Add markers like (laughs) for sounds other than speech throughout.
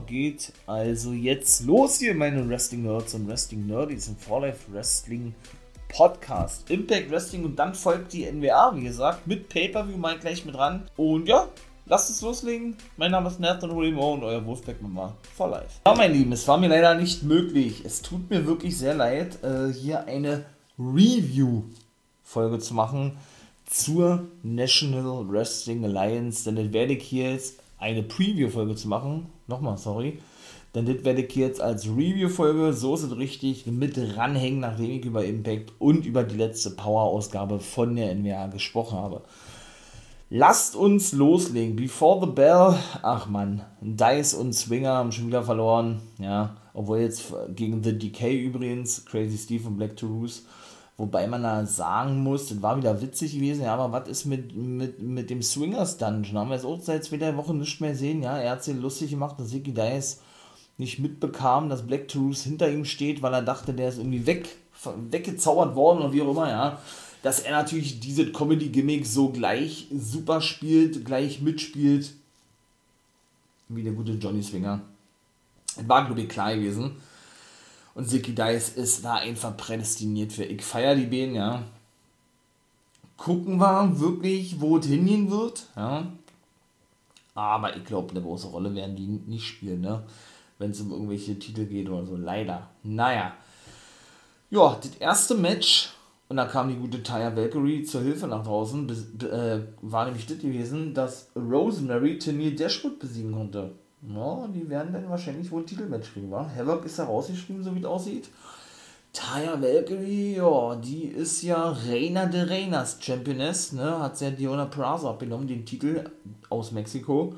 Geht also jetzt los hier, meine Wrestling Nerds und Wrestling Nerdies im For Life Wrestling Podcast. Impact Wrestling und dann folgt die NWA, wie gesagt, mit Pay-Per-View mal gleich mit ran. Und ja, lasst es loslegen. Mein Name ist Nathan Remo und euer Wolfpack Mama for Life. Ja, mein Lieben, es war mir leider nicht möglich. Es tut mir wirklich sehr leid, äh, hier eine Review-Folge zu machen zur National Wrestling Alliance, denn das werde ich hier jetzt eine Preview-Folge zu machen. Nochmal, sorry. Denn das werde ich jetzt als Review-Folge, so ist es richtig, mit ranhängen, nachdem ich über Impact und über die letzte Power-Ausgabe von der NWA gesprochen habe. Lasst uns loslegen. Before the Bell, ach man, Dice und Swinger haben schon wieder verloren. Ja, obwohl jetzt gegen The Decay übrigens, Crazy Steve und Black Toulouse Wobei man da sagen muss, das war wieder witzig gewesen, ja, aber was ist mit, mit, mit dem Swingers Dungeon? Haben wir jetzt auch seit zwei Wochen nicht mehr sehen, ja. Er hat sich lustig gemacht, dass Ziggy Dice nicht mitbekam, dass Black Truth hinter ihm steht, weil er dachte, der ist irgendwie weg, weggezaubert worden oder wie auch immer, ja. Dass er natürlich diese Comedy-Gimmick so gleich super spielt, gleich mitspielt, wie der gute Johnny Swinger. Das war, glaube ich, klar gewesen. Und Sicky Dice ist da einfach prädestiniert für. Ich feiere die Beine, ja. Gucken wir wirklich, wo es hingehen wird, ja. Aber ich glaube, eine große Rolle werden die nicht spielen, ne? Wenn es um irgendwelche Titel geht oder so. Leider. Naja. Ja, das erste Match, und da kam die gute Taya Valkyrie zur Hilfe nach draußen, äh, war nämlich das gewesen, dass Rosemary Tennille Dashwood besiegen konnte. Ja, die werden dann wahrscheinlich wohl ein Titelmatch kriegen, wa? Havoc ist da rausgeschrieben, so wie es aussieht. Taya Valkyrie, ja, die ist ja Reina de Reinas Championess, ne? Hat ja Diona Praza abgenommen, den Titel aus Mexiko.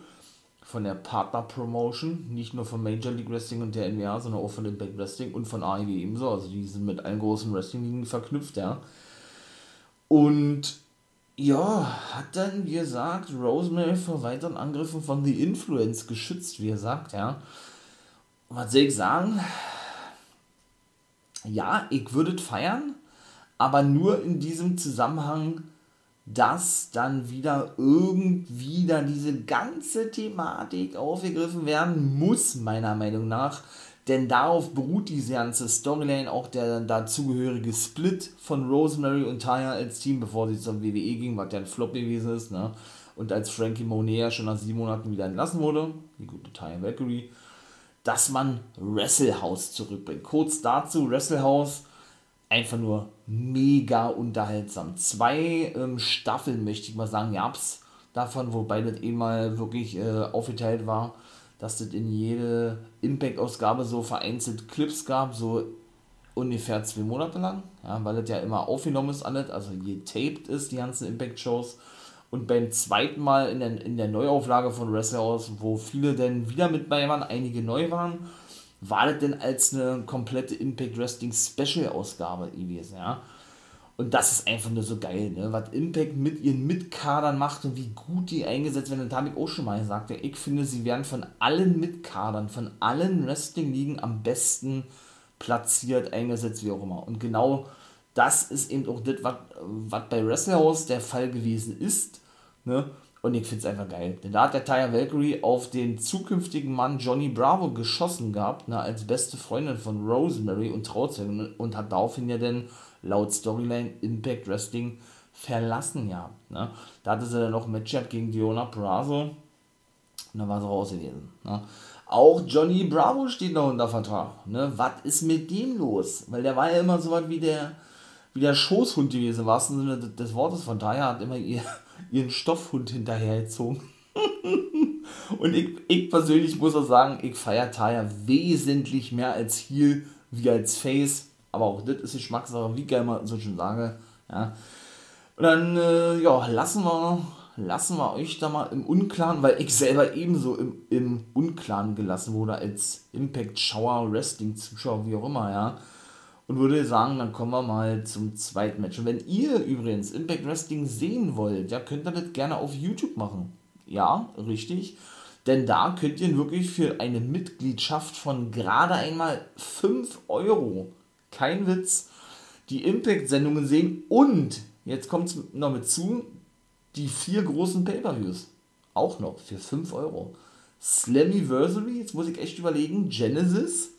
Von der Partner Promotion, nicht nur von Major League Wrestling und der NWA, sondern auch von Impact Wrestling und von AEW ebenso. Also die sind mit allen großen Wrestling-Ligen verknüpft, ja. Und ja, hat dann, wie gesagt, Rosemary vor weiteren Angriffen von The Influence geschützt, wie er sagt, ja. was soll ich sagen? Ja, ich würde feiern, aber nur in diesem Zusammenhang, dass dann wieder irgendwie da diese ganze Thematik aufgegriffen werden muss, meiner Meinung nach, denn darauf beruht diese ganze Storyline, auch der dazugehörige Split von Rosemary und Taya als Team, bevor sie zur WWE ging, was ja ein Flop gewesen ist, ne? Und als Frankie Monet schon nach sieben Monaten wieder entlassen wurde, die gute Taya Valkyrie, dass man Wrestlehouse zurückbringt. Kurz dazu, Wrestlehouse, einfach nur mega unterhaltsam. Zwei ähm, Staffeln, möchte ich mal sagen, gab's davon, wobei das eh mal wirklich äh, aufgeteilt war dass es in jede Impact-Ausgabe so vereinzelt Clips gab, so ungefähr zwei Monate lang, ja, weil das ja immer aufgenommen ist alles, also getaped ist, die ganzen Impact-Shows. Und beim zweiten Mal in der, in der Neuauflage von Wrestlehouse, wo viele dann wieder mit bei waren, einige neu waren, war das denn als eine komplette Impact Wrestling Special-Ausgabe gewesen, ja. Und das ist einfach nur so geil, ne? was Impact mit ihren Mitkadern macht und wie gut die eingesetzt werden. Das habe ich auch schon mal gesagt. Ich finde, sie werden von allen Mitkadern, von allen Wrestling-Ligen am besten platziert, eingesetzt, wie auch immer. Und genau das ist eben auch das, was bei Wrestlehouse der Fall gewesen ist. Ne? Und ich finde es einfach geil. Denn da hat der Taya Valkyrie auf den zukünftigen Mann Johnny Bravo geschossen gehabt, ne, als beste Freundin von Rosemary und Trauzeugen und hat daraufhin ja dann laut Storyline Impact Wrestling verlassen ja. Ne? Da hatte sie dann noch ein Matchup gegen Diona Prazo und dann war sie raus gewesen. Ne? Auch Johnny Bravo steht noch unter Vertrag. Ne? Was ist mit dem los? Weil der war ja immer so was wie der, wie der Schoßhund gewesen, im wahrsten Sinne des Wortes. Von daher hat immer ihr, ihren Stoffhund hinterhergezogen. (laughs) und ich, ich persönlich muss auch sagen, ich feiere Taya wesentlich mehr als Heel wie als Face. Aber auch das ist Geschmackssache, wie geil man so schön sage. Ja. Und dann, äh, ja, lassen wir, lassen wir euch da mal im Unklaren, weil ich selber ebenso im, im Unklaren gelassen wurde als Impact Shower Wrestling Zuschauer, wie auch immer, ja. Und würde sagen, dann kommen wir mal zum zweiten Match. Und wenn ihr übrigens Impact Wrestling sehen wollt, ja, könnt ihr das gerne auf YouTube machen. Ja, richtig. Denn da könnt ihr wirklich für eine Mitgliedschaft von gerade einmal 5 Euro kein Witz, die Impact-Sendungen sehen und, jetzt kommt es noch mit zu, die vier großen Pay-Per-Views. Auch noch für 5 Euro. Slammiversary, jetzt muss ich echt überlegen, Genesis,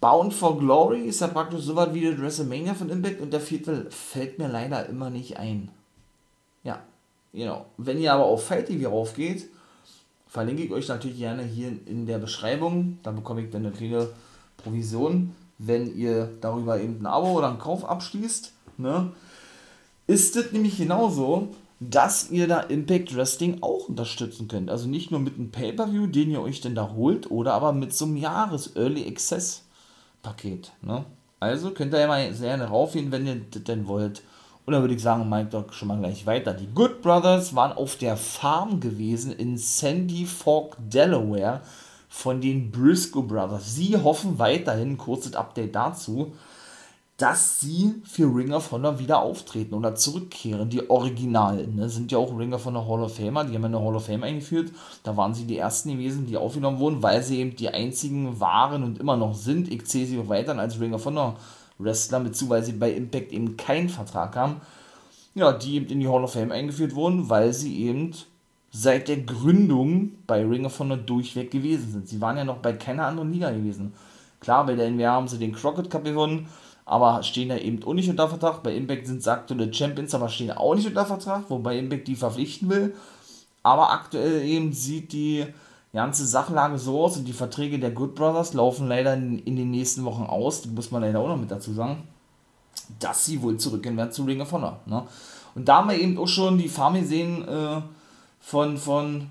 Bound for Glory ist ja praktisch so was wie das WrestleMania von Impact und der vierte fällt mir leider immer nicht ein. Ja, genau. Wenn ihr aber auf Fight TV raufgeht, verlinke ich euch natürlich gerne hier in der Beschreibung. Da bekomme ich dann eine kleine Provision, wenn ihr darüber eben ein Abo oder einen Kauf abschließt. Ne? Ist es nämlich genauso, dass ihr da Impact Wrestling auch unterstützen könnt. Also nicht nur mit einem Pay-Per-View, den ihr euch denn da holt, oder aber mit so einem Jahres-Early Access-Paket. Ne? Also könnt ihr ja mal sehr gerne raufgehen, wenn ihr das denn wollt. Und dann würde ich sagen, Mike doch schon mal gleich weiter. Die Good Brothers waren auf der Farm gewesen in Sandy Fork, Delaware von den Briscoe Brothers. Sie hoffen weiterhin, kurzes Update dazu, dass sie für Ring of Honor wieder auftreten oder zurückkehren. Die Originalen ne, sind ja auch Ring of Honor Hall of Famer, die haben eine Hall of Fame eingeführt. Da waren sie die ersten gewesen, die aufgenommen wurden, weil sie eben die einzigen waren und immer noch sind. Ich zähle sie auch weiter als Ring of Honor Wrestler, beziehungsweise sie bei Impact eben keinen Vertrag haben. Ja, die eben in die Hall of Fame eingeführt wurden, weil sie eben seit der Gründung bei Ring of Honor durchweg gewesen sind. Sie waren ja noch bei keiner anderen Liga gewesen. Klar, bei der NWA haben sie den Crockett Cup gewonnen, aber stehen da eben auch nicht unter Vertrag. Bei Impact sind es aktuelle Champions, aber stehen auch nicht unter Vertrag, wobei Impact die verpflichten will. Aber aktuell eben sieht die ganze Sachlage so aus und die Verträge der Good Brothers laufen leider in, in den nächsten Wochen aus, die muss man leider auch noch mit dazu sagen, dass sie wohl zurückgehen werden zu Ring of Honor. Ne? Und da haben wir eben auch schon die Farm gesehen äh, von, von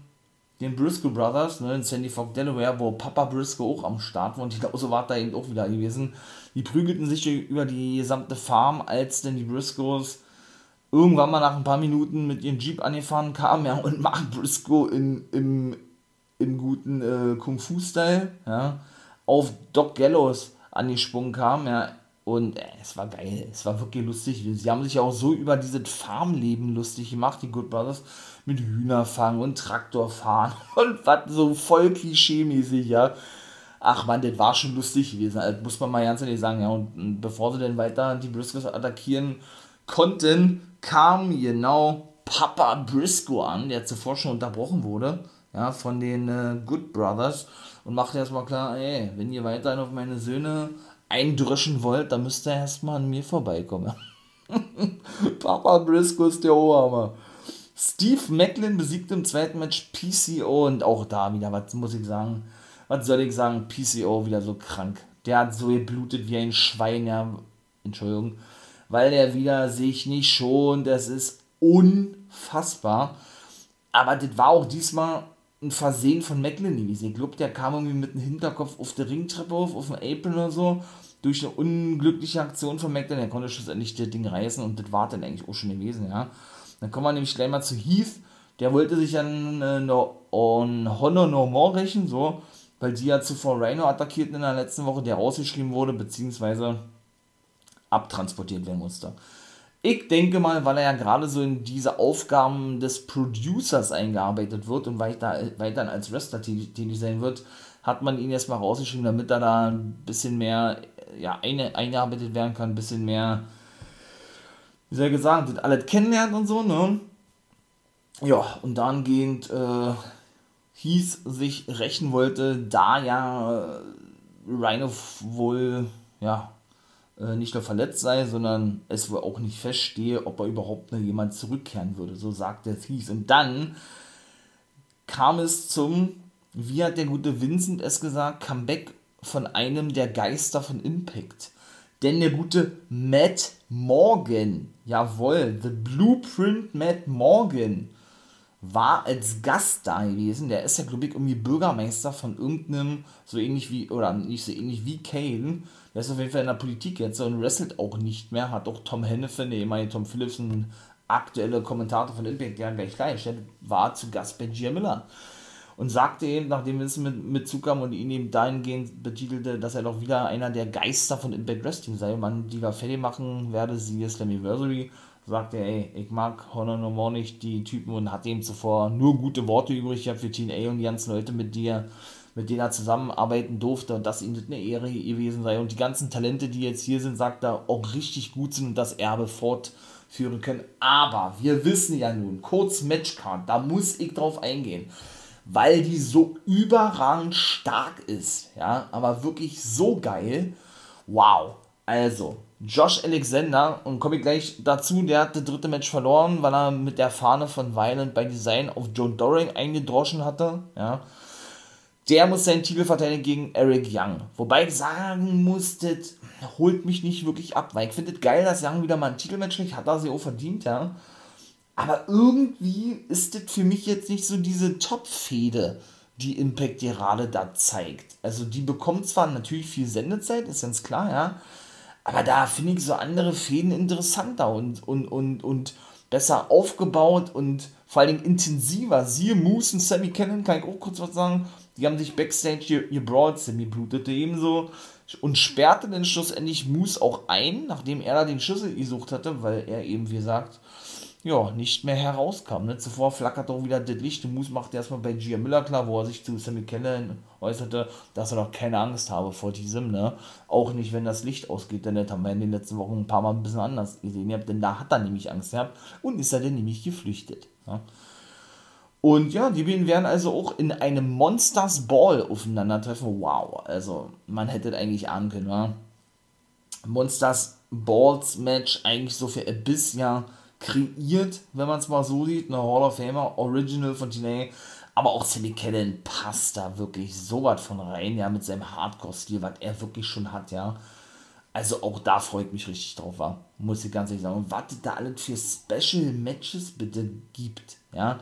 den Briscoe Brothers, ne, in Sandy Fork, Delaware, wo Papa Briscoe auch am Start war und ich glaube, so war da eben auch wieder gewesen. Die prügelten sich über die gesamte Farm, als denn die Briscoes irgendwann mal nach ein paar Minuten mit ihrem Jeep angefahren kamen ja, und Mark Briscoe in, im, im guten äh, Kung-Fu-Style ja, auf Doc Gallows angesprungen kam. Ja, und äh, es war geil, es war wirklich lustig. Sie haben sich auch so über dieses Farmleben lustig gemacht, die Good Brothers mit Hühnerfang und Traktorfahren (laughs) und was so voll klischee-mäßig, ja. Ach man, das war schon lustig gewesen, das muss man mal ganz ehrlich sagen, ja. Und bevor sie dann weiter die Briscoes attackieren konnten, kam genau Papa Briscoe an, der zuvor schon unterbrochen wurde, ja, von den äh, Good Brothers und machte erstmal klar, ey, wenn ihr weiterhin auf meine Söhne eindrüschen wollt, dann müsst ihr erstmal an mir vorbeikommen. (laughs) Papa Briscoe ist der Oberhammer. Steve Macklin besiegt im zweiten Match PCO und auch da wieder, was muss ich sagen, was soll ich sagen, PCO wieder so krank. Der hat so geblutet wie ein Schwein, ja, Entschuldigung, weil er wieder sich nicht schon, das ist unfassbar. Aber das war auch diesmal ein Versehen von Macklin gewesen. Ich glaube, der kam irgendwie mit dem Hinterkopf auf der Ringtreppe auf, auf dem Apron oder so, durch eine unglückliche Aktion von Macklin. Er konnte schlussendlich das Ding reißen und das war dann eigentlich auch schon gewesen, ja. Dann kommen wir nämlich gleich mal zu Heath. Der wollte sich an, äh, an Honor No More rächen, so, weil die ja zuvor Rhino attackierten in der letzten Woche, der rausgeschrieben wurde, beziehungsweise abtransportiert werden musste. Ich denke mal, weil er ja gerade so in diese Aufgaben des Producers eingearbeitet wird und weiter als Wrestler tätig sein wird, hat man ihn erstmal rausgeschrieben, damit er da ein bisschen mehr ja, eine, eingearbeitet werden kann, ein bisschen mehr wie soll ich gesagt, das alles kennenlernt und so, ne? Ja, und dann gehend äh, hieß, sich rächen wollte, da ja äh, Rhino wohl, ja, äh, nicht nur verletzt sei, sondern es wohl auch nicht feststehe, ob er überhaupt noch jemand zurückkehren würde. So sagte Thies. Und dann kam es zum, wie hat der gute Vincent es gesagt, Comeback von einem der Geister von Impact. Denn der gute Matt Morgan, jawohl, The Blueprint Matt Morgan, war als Gast da gewesen. Der ist ja, glaube ich, irgendwie Bürgermeister von irgendeinem, so ähnlich wie, oder nicht so ähnlich wie Kane. Der ist auf jeden Fall in der Politik jetzt und wrestelt auch nicht mehr. Hat auch Tom Hennefin, der ehemalige Tom Phillips, ein aktueller Kommentator von Impact, der gleich gleich, der war zu Gast bei Gia Miller und sagte eben, nachdem Vincent mit, mit zukam und ihn eben dahingehend betitelte, dass er doch wieder einer der Geister von Impact Wrestling sei, man die da fertig machen werde, siehe Slammiversary, sagte er, ey, ich mag Honor No More nicht, die Typen, und hat ihm zuvor nur gute Worte übrig gehabt für TNA und die ganzen Leute, mit, dir, mit denen er zusammenarbeiten durfte und dass ihm das eine Ehre gewesen sei. Und die ganzen Talente, die jetzt hier sind, sagt er, auch richtig gut sind und das Erbe fortführen können. Aber wir wissen ja nun, kurz Matchcard, da muss ich drauf eingehen. Weil die so überragend stark ist, ja, aber wirklich so geil. Wow. Also, Josh Alexander, und komme ich gleich dazu, der hat das dritte Match verloren, weil er mit der Fahne von Violent by Design auf Joe Doring eingedroschen hatte, ja. Der muss seinen Titel verteidigen gegen Eric Young. Wobei ich sagen muss, das holt mich nicht wirklich ab, weil ich finde es geil, dass Young wieder mal ein Titelmatch kriegt, hat er sich auch verdient, ja. Aber irgendwie ist das für mich jetzt nicht so diese Top-Fehde, die Impact gerade da zeigt. Also die bekommt zwar natürlich viel Sendezeit, ist ganz klar, ja. Aber da finde ich so andere Fäden interessanter und, und, und, und besser aufgebaut und vor allem intensiver. Siehe Moose und Sammy Cannon, kann ich auch kurz was sagen. Die haben sich backstage gebrawlt, Sammy blutete ebenso und sperrte dann schlussendlich Moose auch ein, nachdem er da den Schlüssel gesucht hatte, weil er eben, wie gesagt, ja, nicht mehr herauskam. Ne? Zuvor flackert auch wieder das Licht. Moose macht erstmal bei Gia Miller klar, wo er sich zu Sammy Keller äußerte, dass er doch keine Angst habe vor diesem. Ne? Auch nicht, wenn das Licht ausgeht, denn das haben wir in den letzten Wochen ein paar Mal ein bisschen anders gesehen. Denn da hat er nämlich Angst gehabt und ist er dann nämlich geflüchtet. Ja? Und ja, die beiden werden also auch in einem Monsters Ball aufeinandertreffen. Wow, also man hätte eigentlich ahnen können, wa? Monsters Balls Match eigentlich so für Abyss ja kreiert, wenn man es mal so sieht. Eine Hall of Famer Original von TNA. Aber auch Sammy Kellen passt da wirklich so was von rein, ja, mit seinem Hardcore-Stil, was er wirklich schon hat, ja. Also auch da freue ich mich richtig drauf, war. Muss ich ganz ehrlich sagen. Und was da alles für Special Matches bitte gibt, ja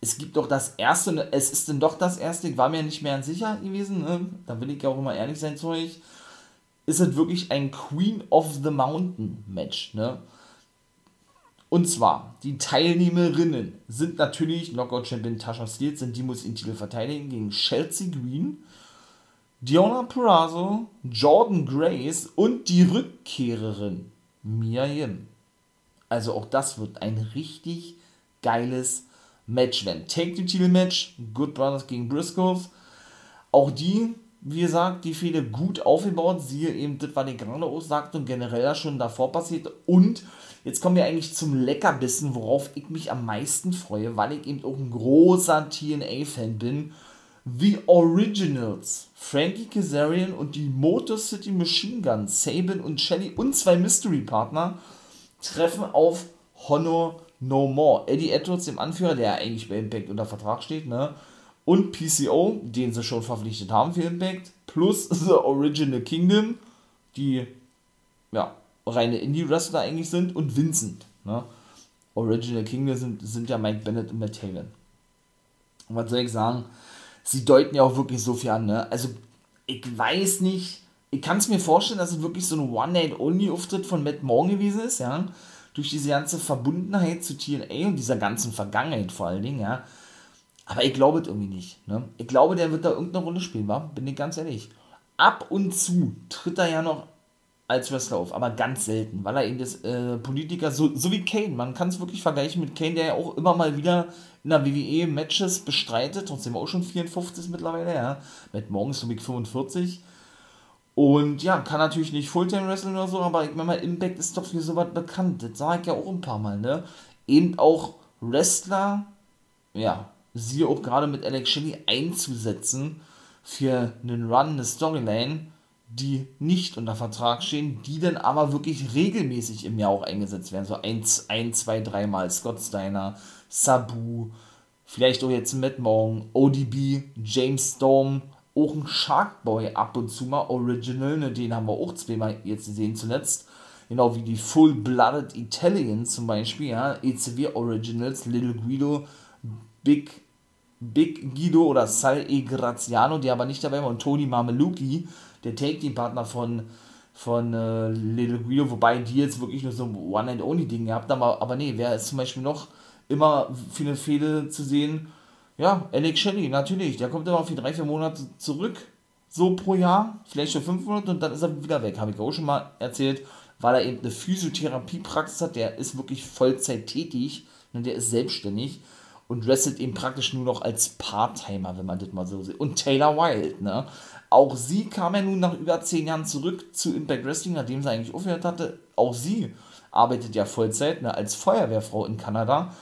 es gibt doch das erste, ne, es ist denn doch das erste, ich war mir nicht mehr sicher gewesen, ne? da will ich ja auch immer ehrlich sein zu euch, ist es wirklich ein Queen of the Mountain Match, ne? Und zwar, die Teilnehmerinnen sind natürlich Knockout Champion Tasha Steele, sind die muss den Titel verteidigen gegen Chelsea Green, Diona Purrazzo, Jordan Grace und die Rückkehrerin Mia Yim. Also auch das wird ein richtig geiles Match werden. Take the Title Match, Good Brothers gegen Briscoes. Auch die, wie gesagt, die Fehde gut aufgebaut. Siehe eben das, was ich gerade auch und generell schon davor passiert. Und jetzt kommen wir eigentlich zum Leckerbissen, worauf ich mich am meisten freue, weil ich eben auch ein großer TNA-Fan bin. The Originals, Frankie Kazarian und die Motor City Machine Guns, Sabin und Shelly und zwei Mystery-Partner treffen auf Honor No More. Eddie Edwards, dem Anführer, der eigentlich bei Impact unter Vertrag steht, ne? Und PCO, den sie schon verpflichtet haben für Impact, plus The Original Kingdom, die ja reine Indie-Wrestler eigentlich sind, und Vincent. Ne? Original Kingdom sind, sind ja Mike Bennett und Matt Taylor. Und was soll ich sagen? Sie deuten ja auch wirklich so viel an. Ne? Also, ich weiß nicht, ich kann es mir vorstellen, dass es wirklich so ein One-Night-Only-Auftritt von Matt Morgan gewesen ist, ja durch diese ganze Verbundenheit zu TNA und dieser ganzen Vergangenheit vor allen Dingen, ja. Aber ich glaube es irgendwie nicht. Ne? Ich glaube, der wird da irgendeine Rolle spielen, wa? bin ich ganz ehrlich. Ab und zu tritt er ja noch als Wrestler auf, aber ganz selten, weil er eben das äh, Politiker, so, so wie Kane, man kann es wirklich vergleichen mit Kane, der ja auch immer mal wieder in der WWE Matches bestreitet, trotzdem auch schon 54 mittlerweile, ja. Mit morgens so wie 45 und ja, kann natürlich nicht Fulltime wrestling oder so, aber ich meine Impact ist doch für sowas bekannt. Das sage ich ja auch ein paar Mal, ne? Eben auch Wrestler, ja, siehe auch gerade mit Alex Shelley einzusetzen für einen Run, eine Storyline, die nicht unter Vertrag stehen, die dann aber wirklich regelmäßig im Jahr auch eingesetzt werden. So ein, ein zwei, dreimal Scott Steiner, Sabu, vielleicht auch jetzt Matt Morgan, ODB, James Storm, auch ein Sharkboy ab und zu mal Original, ne, den haben wir auch zweimal jetzt gesehen zuletzt. Genau wie die Full-Blooded Italians zum Beispiel, ja, ECW Originals, Little Guido, Big, Big Guido oder Sal E. Graziano, die aber nicht dabei waren, und Tony Mameluki, der Take-Team-Partner von, von äh, Little Guido, wobei die jetzt wirklich nur so ein One-and-Only-Ding gehabt haben, aber, aber nee, wer ist zum Beispiel noch immer viele Fehler zu sehen? Ja, Alex Shelley, natürlich. Der kommt immer für drei, vier Monate zurück. So pro Jahr. Vielleicht für fünf Monate und dann ist er wieder weg. Habe ich auch schon mal erzählt, weil er eben eine Physiotherapiepraxis hat. Der ist wirklich Vollzeit tätig. Und der ist selbstständig und wrestelt eben praktisch nur noch als Part-Timer, wenn man das mal so sieht. Und Taylor Wilde, ne? Auch sie kam ja nun nach über zehn Jahren zurück zu Impact Wrestling, nachdem sie eigentlich aufgehört hatte. Auch sie arbeitet ja Vollzeit ne, als Feuerwehrfrau in Kanada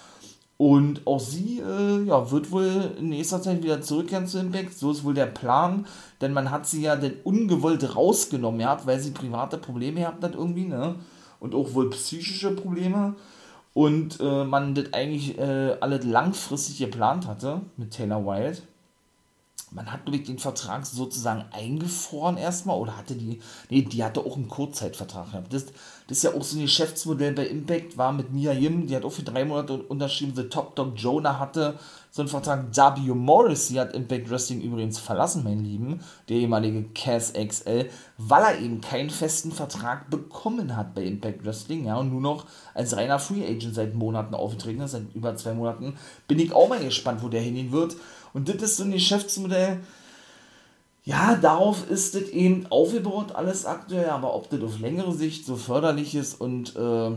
Und auch sie äh, ja, wird wohl in nächster Zeit wieder zurückkehren zu Impact. So ist wohl der Plan. Denn man hat sie ja dann ungewollt rausgenommen, ja, weil sie private Probleme gehabt hat irgendwie, ne? Und auch wohl psychische Probleme. Und äh, man das eigentlich äh, alles langfristig geplant hatte mit Taylor Wilde man hat nämlich den Vertrag sozusagen eingefroren erstmal oder hatte die, nee, die hatte auch einen Kurzzeitvertrag gehabt. Das, das ist ja auch so ein Geschäftsmodell bei Impact, war mit Mia Yim, die hat auch für drei Monate unterschrieben, The Top Dog Jonah hatte so einen Vertrag, W. Morris, die hat Impact Wrestling übrigens verlassen, mein Lieben, der ehemalige Cass XL, weil er eben keinen festen Vertrag bekommen hat bei Impact Wrestling, ja, und nur noch als reiner Free Agent seit Monaten aufgetreten ist, seit über zwei Monaten, bin ich auch mal gespannt, wo der hingehen wird. Und das ist so ein Geschäftsmodell, ja, darauf ist das eben aufgebaut, alles aktuell, aber ob das auf längere Sicht so förderlich ist und äh,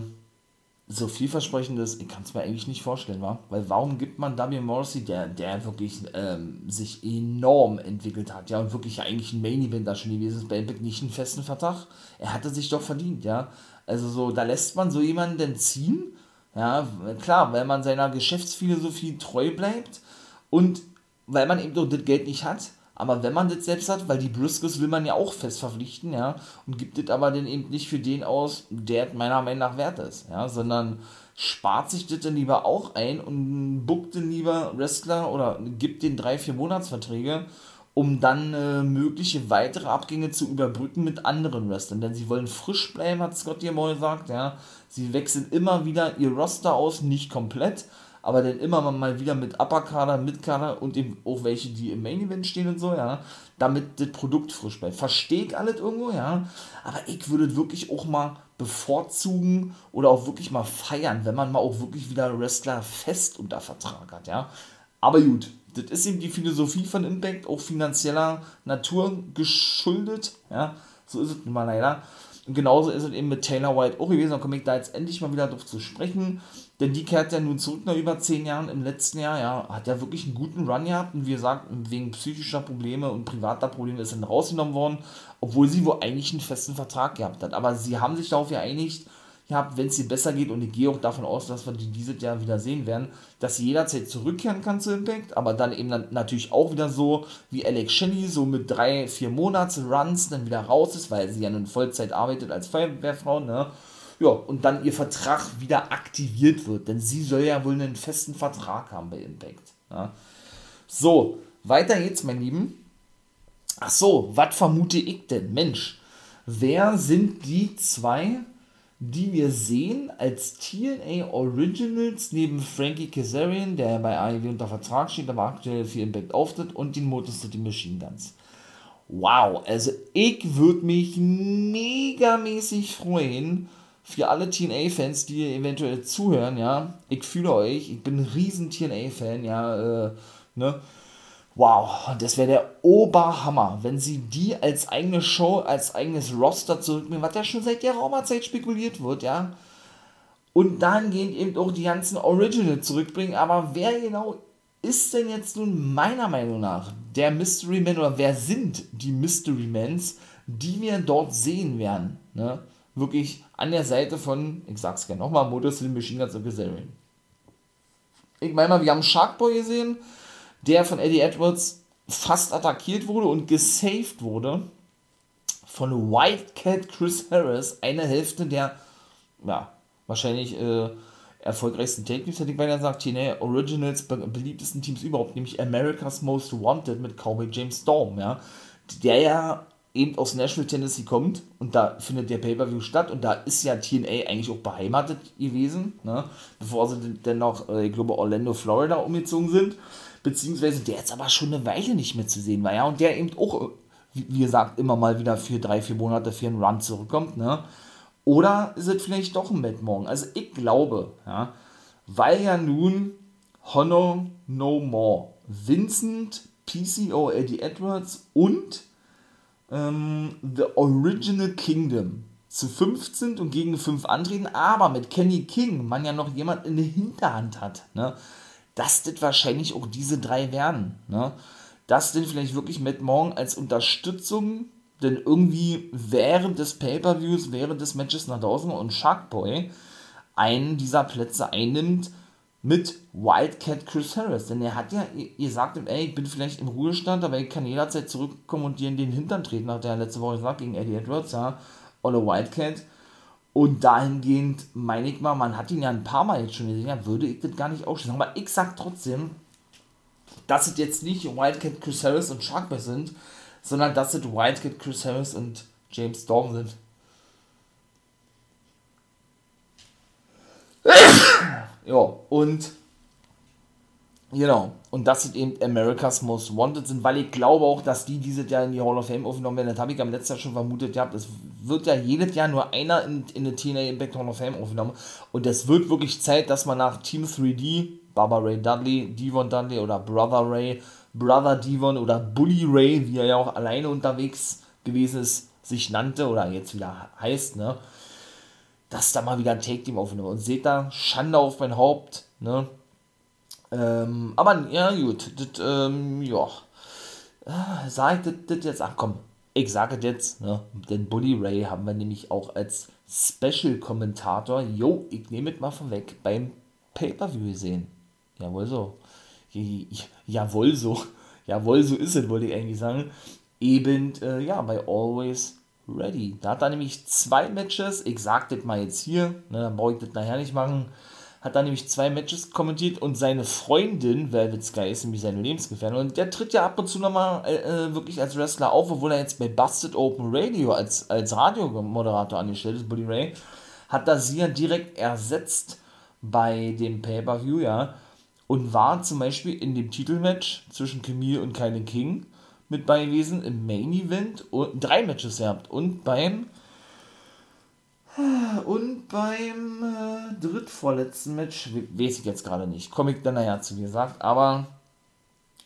so vielversprechend ist, ich kann es mir eigentlich nicht vorstellen, wa? Weil warum gibt man W. Morrissey, der, der wirklich ähm, sich enorm entwickelt hat, ja, und wirklich eigentlich ein Main Event da schon gewesen ist, bei Impact nicht einen festen Vertrag? Er hatte sich doch verdient, ja. Also so, da lässt man so jemanden denn ziehen, ja, klar, weil man seiner Geschäftsphilosophie treu bleibt und weil man eben doch das Geld nicht hat. Aber wenn man das selbst hat, weil die Briscoes will man ja auch fest verpflichten, ja, und gibt das aber dann eben nicht für den aus, der meiner Meinung nach wert ist, ja, sondern spart sich das dann lieber auch ein und buckt dann lieber Wrestler oder gibt den drei, vier Monatsverträge, um dann äh, mögliche weitere Abgänge zu überbrücken mit anderen Wrestlern. Denn sie wollen frisch bleiben, hat Scott mal gesagt, ja. Sie wechseln immer wieder ihr Roster aus, nicht komplett, aber dann immer mal wieder mit Upper-Kader, Mid-Kader und eben auch welche, die im Main-Event stehen und so, ja, damit das Produkt frisch bleibt. Verstehe ich alles irgendwo, ja, aber ich würde wirklich auch mal bevorzugen oder auch wirklich mal feiern, wenn man mal auch wirklich wieder Wrestler fest unter Vertrag hat, ja. Aber gut, das ist eben die Philosophie von Impact, auch finanzieller Natur geschuldet, ja, so ist es nun mal leider. Und genauso ist es eben mit Taylor White auch gewesen, da komme ich da jetzt endlich mal wieder drauf zu sprechen. Denn die kehrt ja nun zurück nach über zehn Jahren im letzten Jahr, ja, hat ja wirklich einen guten Run gehabt und wie gesagt, wegen psychischer Probleme und privater Probleme ist dann rausgenommen worden, obwohl sie wohl eigentlich einen festen Vertrag gehabt hat. Aber sie haben sich darauf geeinigt, gehabt, wenn es ihr besser geht, und ich gehe auch davon aus, dass wir die dieses Jahr wieder sehen werden, dass sie jederzeit zurückkehren kann zu Impact, aber dann eben dann natürlich auch wieder so wie Alex Shelley, so mit drei, vier Monats Runs dann wieder raus ist, weil sie ja nun Vollzeit arbeitet als Feuerwehrfrau, ne? Ja, und dann ihr Vertrag wieder aktiviert wird, denn sie soll ja wohl einen festen Vertrag haben bei Impact. Ja? So, weiter geht's, mein Lieben. Ach so, was vermute ich denn? Mensch, wer sind die zwei, die wir sehen als TNA Originals neben Frankie Kazarian, der bei AEW unter Vertrag steht, aber aktuell für Impact auftritt, und den Motor City Machine Guns? Wow, also ich würde mich megamäßig freuen, für alle TNA-Fans, die eventuell zuhören, ja, ich fühle euch, ich bin ein riesen TNA-Fan, ja, äh, ne, wow, das wäre der Oberhammer, wenn sie die als eigene Show, als eigenes Roster zurücknehmen, was ja schon seit der Raumerzeit spekuliert wird, ja, und dahingehend eben auch die ganzen Original zurückbringen, aber wer genau ist denn jetzt nun meiner Meinung nach der Mystery Man oder wer sind die Mystery Mans, die wir dort sehen werden, ne, wirklich an der Seite von, ich sag's gerne nochmal, Motor City Machine Guns und Kazarian. Ich meine mal, wir haben Sharkboy gesehen, der von Eddie Edwards fast attackiert wurde und gesaved wurde von Wildcat Chris Harris, eine Hälfte der, ja, wahrscheinlich äh, erfolgreichsten Take-Teams, hätte ich beinahe gesagt, TNA Originals be beliebtesten Teams überhaupt, nämlich America's Most Wanted mit Cowboy James Storm, ja, der ja eben aus Nashville, Tennessee kommt und da findet der Pay-Per-View statt und da ist ja TNA eigentlich auch beheimatet gewesen, ne? bevor sie dann noch, äh, ich glaube, Orlando, Florida umgezogen sind, beziehungsweise der jetzt aber schon eine Weile nicht mehr zu sehen war, ja, und der eben auch, wie gesagt, immer mal wieder für drei, vier Monate für einen Run zurückkommt, ne? Oder ist es vielleicht doch ein Matt Morgan? Also ich glaube, ja, weil ja nun Honor No More, Vincent, PCO, Eddie Edwards und ähm, The Original Kingdom zu 15 und gegen 5 antreten, aber mit Kenny King man ja noch jemand in der Hinterhand hat, ne? dass das wahrscheinlich auch diese drei werden. Ne? Dass denn vielleicht wirklich Matt Morgan als Unterstützung denn irgendwie während des Pay-Per-Views, während des Matches nach draußen und Sharkboy einen dieser Plätze einnimmt, mit Wildcat Chris Harris. Denn er hat ja, ihr sagt ihm, ey, ich bin vielleicht im Ruhestand, aber ich kann jederzeit zurückkommen und dir in den Hintern treten, hat er letzte Woche gesagt, gegen Eddie Edwards, ja, oder Wildcat. Und dahingehend meine ich mal, man hat ihn ja ein paar Mal jetzt schon gesehen, ja, würde ich das gar nicht ausschließen. Aber ich sag trotzdem, dass es jetzt nicht Wildcat Chris Harris und Sharkboy sind, sondern dass es Wildcat Chris Harris und James Storm sind. Ja, und genau, und das sind eben America's Most Wanted sind, weil ich glaube auch, dass die dieses Jahr in die Hall of Fame aufgenommen werden. Das habe ich am letzten Jahr schon vermutet gehabt. Es wird ja jedes Jahr nur einer in, in die TNA Impact Hall of Fame aufgenommen. Und es wird wirklich Zeit, dass man nach Team 3D, Baba Ray Dudley, Devon Dudley oder Brother Ray, Brother Devon oder Bully Ray, wie er ja auch alleine unterwegs gewesen ist, sich nannte oder jetzt wieder heißt, ne? Dass da mal wieder ein Take-Team aufnehme. Und seht da, Schande auf mein Haupt, ne? Ähm, aber ja, gut, das, ähm, ja. Ah, sag ich das jetzt, ach komm, ich sage das jetzt, ne? Den Bully Ray haben wir nämlich auch als Special-Kommentator, jo, ich nehme es mal vorweg, beim Pay-Per-View gesehen. Jawohl so. Jawohl so. Jawohl, so ist es, wollte ich eigentlich sagen. Eben, äh, ja, bei Always ready. Da hat er nämlich zwei Matches, ich sag das mal jetzt hier, ne, dann brauche ich das nachher nicht machen, hat da nämlich zwei Matches kommentiert und seine Freundin, Velvet Sky, ist nämlich seine Lebensgefährtin und der tritt ja ab und zu nochmal äh, äh, wirklich als Wrestler auf, obwohl er jetzt bei Busted Open Radio als, als Radiomoderator angestellt ist, Bully Ray, hat da sie ja direkt ersetzt bei dem Pay-Per-View, ja, und war zum Beispiel in dem Titelmatch zwischen Camille und Kylie King mit bei gewesen im Main Event und drei Matches gehabt und beim und beim äh, drittvorletzten Match, weiß ich jetzt gerade nicht, komme ich dann nachher zu, wie gesagt, aber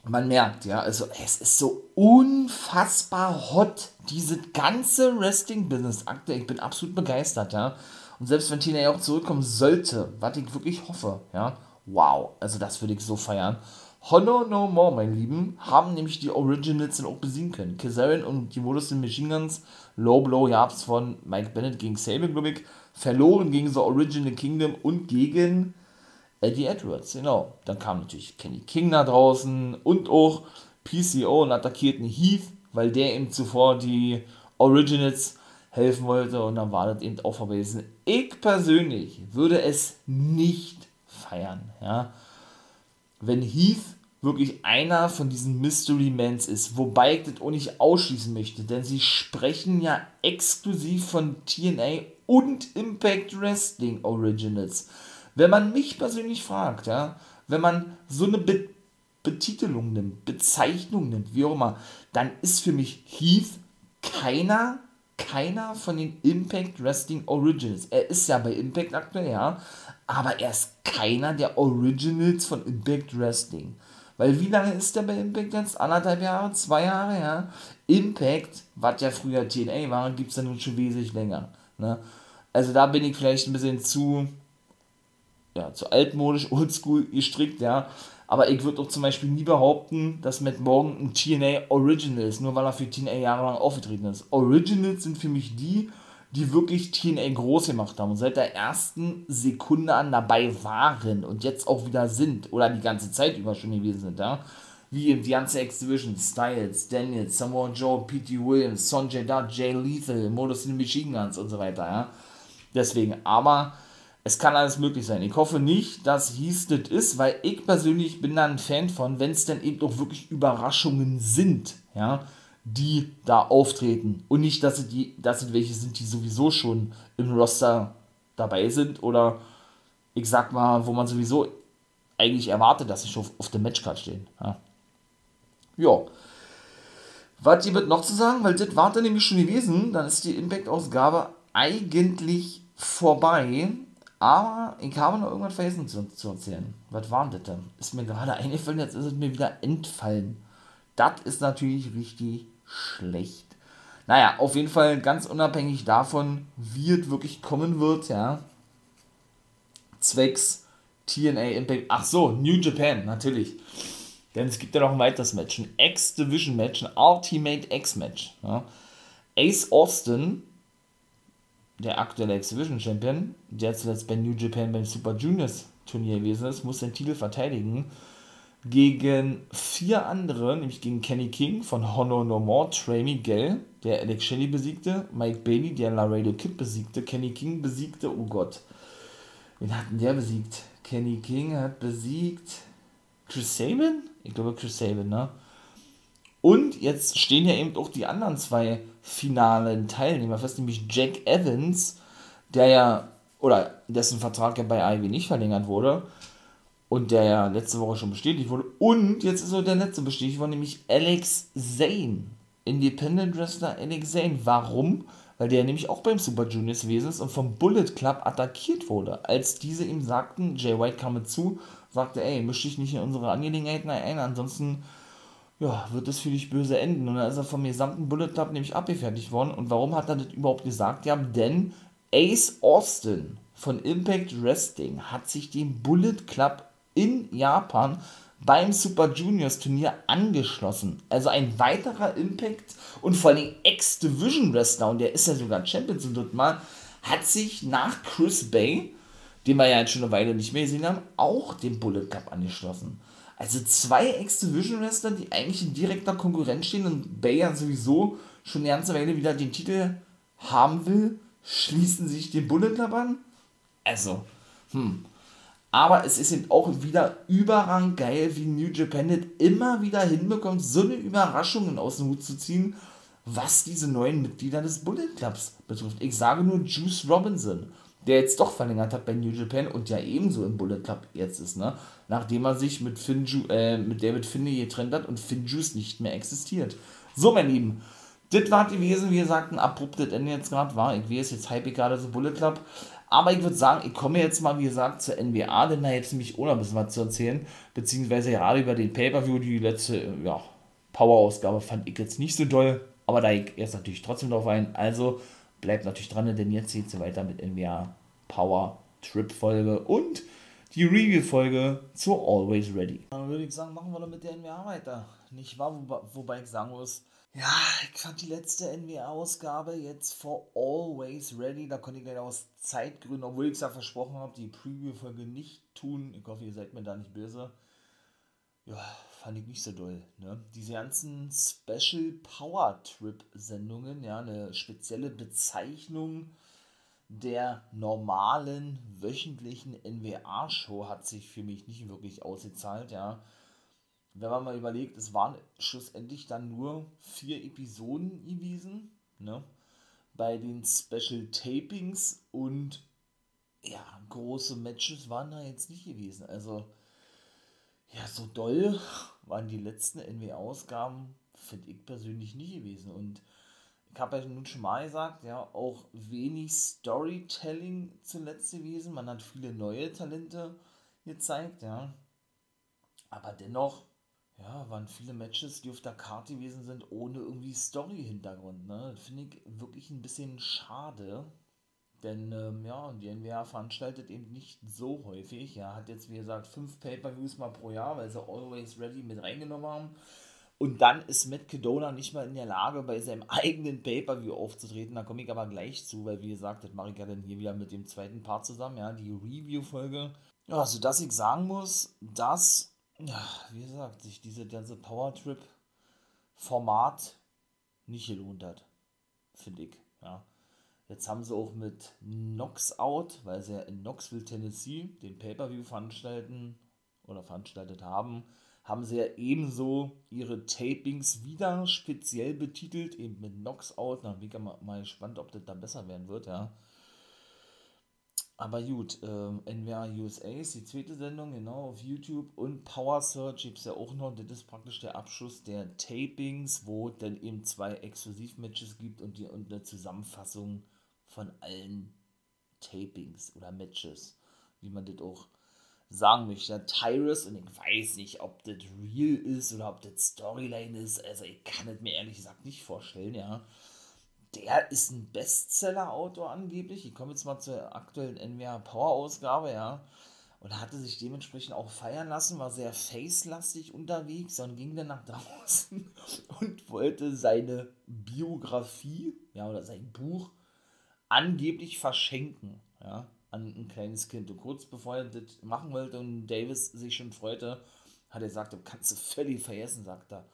man merkt, ja, also es ist so unfassbar hot, diese ganze Wrestling-Business aktuell, ich bin absolut begeistert, ja, und selbst wenn Tina ja auch zurückkommen sollte, was ich wirklich hoffe, ja, wow, also das würde ich so feiern, Honor No More, mein Lieben, haben nämlich die Originals dann auch besiegen können. Kazarian und die Modus in Machine Guns, Low Blow gab's von Mike Bennett gegen Saban, glaube ich, verloren gegen The Original Kingdom und gegen Eddie Edwards, genau. Dann kam natürlich Kenny King da draußen und auch PCO und attackierten Heath, weil der ihm zuvor die Originals helfen wollte und dann war das eben auch vorbei. Ich persönlich würde es nicht feiern, ja wenn Heath wirklich einer von diesen Mystery Mans ist, wobei ich das auch nicht ausschließen möchte, denn sie sprechen ja exklusiv von TNA und Impact Wrestling Originals. Wenn man mich persönlich fragt, ja, wenn man so eine Be Betitelung nimmt, Bezeichnung nimmt, wie auch immer, dann ist für mich Heath keiner, keiner von den Impact Wrestling Originals. Er ist ja bei Impact aktuell, ja, aber er ist keiner der Originals von Impact Wrestling. Weil wie lange ist der bei Impact jetzt? Anderthalb Jahre? Zwei Jahre? Ja. Impact, was ja früher TNA war, gibt es ja nun schon wesentlich länger. Ne? Also da bin ich vielleicht ein bisschen zu, ja, zu altmodisch, (laughs) oldschool gestrickt, ja. Aber ich würde auch zum Beispiel nie behaupten, dass Matt Morgan ein TNA Original ist, nur weil er für TNA jahrelang aufgetreten ist. Originals sind für mich die, die wirklich TNA groß gemacht haben und seit der ersten Sekunde an dabei waren und jetzt auch wieder sind oder die ganze Zeit über schon gewesen sind, ja. Wie im ganze X-Division, Styles, Daniels, Samoa Joe, P.T. Williams, Sonjay Dutt, Jay Lethal, Modus in Machine Guns und so weiter, ja. Deswegen, aber es kann alles möglich sein. Ich hoffe nicht, dass hieß das ist, weil ich persönlich bin da ein Fan von, wenn es dann eben auch wirklich Überraschungen sind, ja die da auftreten. Und nicht, dass es, die, dass es welche sind, die sowieso schon im Roster dabei sind oder ich sag mal, wo man sowieso eigentlich erwartet, dass sie schon auf, auf dem Matchcard stehen. Ja. ja. Was gibt noch zu sagen? Weil das war dann nämlich schon gewesen. Dann ist die Impact-Ausgabe eigentlich vorbei. Aber ich habe noch irgendwas vergessen zu, zu erzählen. Was war das denn? Ist mir gerade eingefallen, jetzt ist es mir wieder entfallen. Das ist natürlich richtig schlecht. Naja, auf jeden Fall ganz unabhängig davon, wie es wirklich kommen wird, ja. Zwecks TNA Impact. Ach so, New Japan, natürlich. Denn es gibt ja noch ein weiteres Match, ein X-Division-Match, ein Ultimate X-Match. Ja. Ace Austin, der aktuelle X-Division-Champion, der zuletzt bei New Japan beim Super Juniors Turnier gewesen ist, muss den Titel verteidigen gegen vier andere, nämlich gegen Kenny King von Honor No More, Trey Miguel, der Alex Shelley besiegte, Mike Bailey, der Laredo Kid besiegte, Kenny King besiegte, oh Gott, wen hat denn der besiegt? Kenny King hat besiegt Chris Sabin? Ich glaube Chris Sabin, ne? Und jetzt stehen ja eben auch die anderen zwei finalen Teilnehmer fest, nämlich Jack Evans, der ja, oder dessen Vertrag ja bei Ivy nicht verlängert wurde und der ja letzte Woche schon bestätigt wurde. Und jetzt ist so der letzte bestätigt worden, nämlich Alex Zane. Independent Wrestler Alex Zane. Warum? Weil der nämlich auch beim Super Juniors gewesen ist und vom Bullet Club attackiert wurde. Als diese ihm sagten, Jay White kam mit zu, sagte, ey, misch dich nicht in unsere Angelegenheiten ein, ansonsten ja, wird es für dich böse enden. Und dann ist er vom gesamten Bullet Club nämlich abgefertigt worden. Und warum hat er das überhaupt gesagt? Ja, denn Ace Austin von Impact Wrestling hat sich dem Bullet Club in Japan beim Super Juniors Turnier angeschlossen. Also ein weiterer Impact und vor allem Ex-Division Wrestler, und der ist ja sogar Champion zum dritten Mal, hat sich nach Chris Bay, den wir ja jetzt schon eine Weile nicht mehr gesehen haben, auch dem Bullet Club angeschlossen. Also zwei Ex-Division Wrestler, die eigentlich in direkter Konkurrenz stehen und Bay ja sowieso schon eine ganze Weile wieder den Titel haben will, schließen sich den Bullet Club an. Also, hm, aber es ist eben auch wieder überrang geil, wie New Japan das immer wieder hinbekommt, so eine Überraschungen aus dem Hut zu ziehen, was diese neuen Mitglieder des Bullet Clubs betrifft. Ich sage nur Juice Robinson, der jetzt doch verlängert hat bei New Japan und ja ebenso im Bullet Club jetzt ist, ne? Nachdem er sich mit, Finju, äh, mit David Finney getrennt hat und Finjuice nicht mehr existiert. So, mein Lieben, das war gewesen, wie gesagt, ein abruptes Ende jetzt gerade war. Ich weiß, jetzt hype ich gerade so Bullet Club. Aber ich würde sagen, ich komme jetzt mal, wie gesagt, zur NBA, denn da jetzt nämlich ohne ein bisschen was zu erzählen, beziehungsweise gerade über den Pay-Per-View, die letzte, ja, Power-Ausgabe fand ich jetzt nicht so doll, aber da ich erst natürlich trotzdem drauf ein, also bleibt natürlich dran, denn jetzt geht es weiter mit NBA Power Trip Folge und die Review-Folge zur Always Ready. Dann würde ich sagen, machen wir doch mit der NBA weiter. Nicht wahr? Wobei ich sagen muss, ja, ich fand die letzte NBA-Ausgabe jetzt for Always Ready. Da konnte ich leider aus Zeitgründen, obwohl ich es ja versprochen habe, die Preview-Folge nicht tun. Ich hoffe, ihr seid mir da nicht böse. Ja, fand ich nicht so doll. Ne? Diese ganzen Special Power Trip-Sendungen, ja, eine spezielle Bezeichnung der normalen wöchentlichen NWA-Show hat sich für mich nicht wirklich ausgezahlt, ja wenn man mal überlegt, es waren schlussendlich dann nur vier Episoden gewesen, ne? Bei den Special Tapings und ja, große Matches waren da jetzt nicht gewesen. Also, ja, so doll waren die letzten NW-Ausgaben, finde ich persönlich nicht gewesen. Und ich habe ja nun schon mal gesagt, ja, auch wenig Storytelling zuletzt gewesen. Man hat viele neue Talente gezeigt, ja. Aber dennoch ja, waren viele Matches, die auf der Karte gewesen sind, ohne irgendwie Story-Hintergrund. Ne? Finde ich wirklich ein bisschen schade. Denn ähm, ja, die NWA veranstaltet eben nicht so häufig. Ja, hat jetzt wie gesagt fünf Pay-Per-Views mal pro Jahr, weil sie Always Ready mit reingenommen haben. Und dann ist Matt Kedona nicht mal in der Lage, bei seinem (laughs) eigenen Pay-Per-View aufzutreten. Da komme ich aber gleich zu, weil wie gesagt, das mache ich ja dann hier wieder mit dem zweiten Part zusammen, ja, die Review-Folge. Ja, sodass ich sagen muss, dass wie gesagt, sich diese ganze Powertrip-Format nicht gelohnt hat. Finde ich. Ja. Jetzt haben sie auch mit Knox Out, weil sie ja in Knoxville, Tennessee den Pay-Per-View veranstalten oder veranstaltet haben, haben sie ja ebenso ihre Tapings wieder speziell betitelt, eben mit Knox Out. Da bin ich mal, mal gespannt, ob das da besser werden wird, ja. Aber gut, ähm, NWA USA ist die zweite Sendung, genau, auf YouTube. Und Power Search gibt es ja auch noch. Das ist praktisch der Abschluss der Tapings, wo dann eben zwei Exklusivmatches gibt und, die, und eine Zusammenfassung von allen Tapings oder Matches, wie man das auch sagen möchte. Tyrus, und ich weiß nicht, ob das real ist oder ob das Storyline ist. Also, ich kann es mir ehrlich gesagt nicht vorstellen, ja der ist ein Bestseller-Autor angeblich. Ich komme jetzt mal zur aktuellen NWA Power-Ausgabe, ja. Und hatte sich dementsprechend auch feiern lassen, war sehr face-lastig unterwegs und ging dann nach (laughs) draußen und wollte seine Biografie, ja, oder sein Buch angeblich verschenken, ja. an ein kleines Kind. Und kurz bevor er das machen wollte und Davis sich schon freute, hat er gesagt, du kannst du völlig vergessen, sagt er.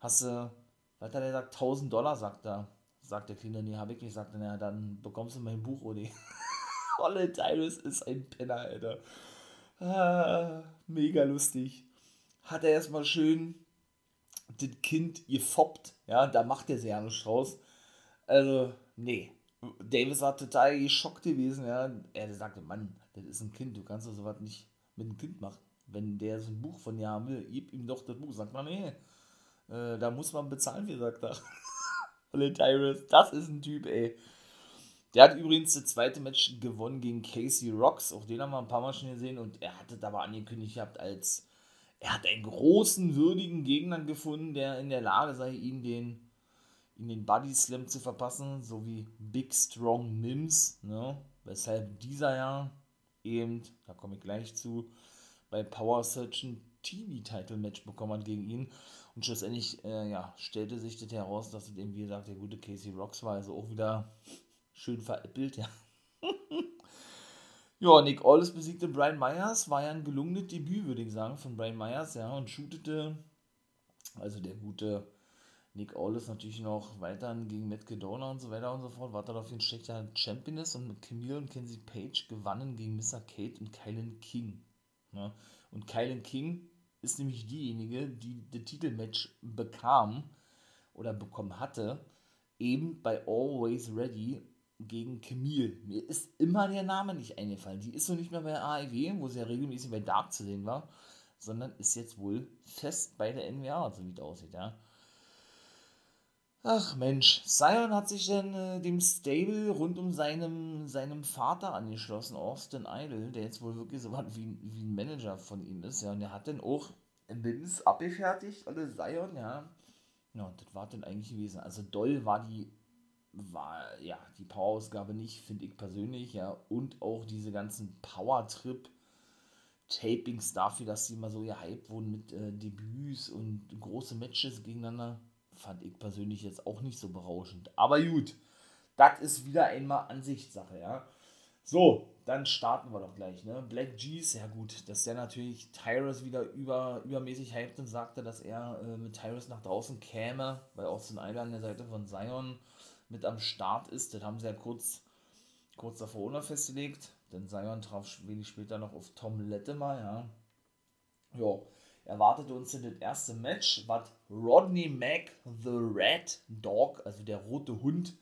Hast du, was hat er gesagt, 1000 Dollar, sagt er. Sagt der Kleine, nee, hab ich nicht. Sagt er, na, dann bekommst du mein Buch, Odi. (laughs) Olle Tyrus ist ein Penner, Alter. Ah, mega lustig. Hat er erstmal schön das Kind gefoppt, ja, da macht er sich ja nicht raus. Also, nee. Davis war total geschockt gewesen, ja. Er sagte, Mann, das ist ein Kind, du kannst doch sowas nicht mit einem Kind machen. Wenn der so ein Buch von dir haben will, gib ihm doch das Buch. Sagt man, nee, äh, da muss man bezahlen, wie sagt er. (laughs) Tyrus, das ist ein Typ, ey. Der hat übrigens das zweite Match gewonnen gegen Casey Rocks. Auch den haben wir ein paar Mal schon gesehen. Und er hatte aber angekündigt gehabt, als er hat einen großen, würdigen Gegner gefunden, der in der Lage sei, ihm den, ihm den Body Slam zu verpassen, so wie Big Strong Mims. Ne? Weshalb dieser ja eben, da komme ich gleich zu, bei Power Search ein TV-Title-Match bekommen hat gegen ihn. Und schlussendlich äh, ja, stellte sich das heraus, dass es eben, wie gesagt, der gute Casey Rocks war. Also auch wieder schön veräppelt, ja. (laughs) ja, Nick Aldis besiegte Brian Myers, war ja ein gelungenes Debüt, würde ich sagen, von Brian Myers, ja, und shootete, also der gute Nick Aldis natürlich noch weiterhin gegen Matt Cadona und so weiter und so fort, war dann auf schlechter Champion ist und mit Camille und Kenzie Page gewannen gegen Mr. Kate und Kylan King. Ne? Und Kylan King ist nämlich diejenige, die das Titelmatch bekam oder bekommen hatte, eben bei Always Ready gegen Camille. Mir ist immer der Name nicht eingefallen. Die ist so nicht mehr bei AEW, wo sie ja regelmäßig bei Dark zu sehen war, sondern ist jetzt wohl fest bei der NWA, so wie es aussieht, ja. Ach Mensch, Sion hat sich dann äh, dem Stable rund um seinem, seinem Vater angeschlossen, Austin Idol, der jetzt wohl wirklich so was wie, wie ein Manager von ihm ist, ja. Und der hat dann auch Bins abgefertigt, alle Sion, ja. Ja, und das war dann eigentlich gewesen. Also doll war die war ja die Power-Ausgabe nicht, finde ich persönlich, ja, und auch diese ganzen Power-Trip Tapings dafür, dass sie immer so gehypt wurden mit äh, Debüts und große Matches gegeneinander, fand ich persönlich jetzt auch nicht so berauschend. Aber gut, das ist wieder einmal Ansichtssache, ja. So, dann starten wir doch gleich, ne? Black G's, ja gut, dass der natürlich Tyrus wieder über, übermäßig hypt und sagte, dass er äh, mit Tyrus nach draußen käme, weil Austin Idol an der Seite von Zion mit am Start ist. Das haben sie ja kurz, kurz davor festgelegt. Denn Sion traf wenig später noch auf Tom Lettemer, ja. Jo, erwartete uns in das erste Match, was Rodney Mack, the Red Dog, also der rote Hund,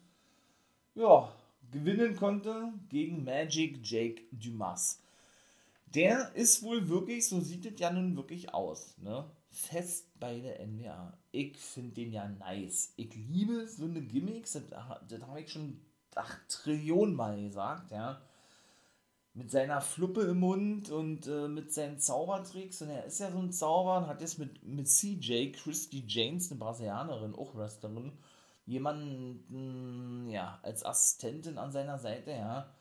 ja, gewinnen konnte gegen Magic Jake Dumas. Der ist wohl wirklich, so sieht es ja nun wirklich aus, ne? fest bei der NWA. Ich finde den ja nice. Ich liebe so eine Gimmicks, das, das habe ich schon ach, Trillionen Mal gesagt, ja. Mit seiner Fluppe im Mund und äh, mit seinen Zaubertricks. Und er ist ja so ein Zauber und hat jetzt mit, mit CJ, Christy James, eine Brasilianerin, auch Wrestlerin, jemanden, ja, als Assistentin an seiner Seite, ja,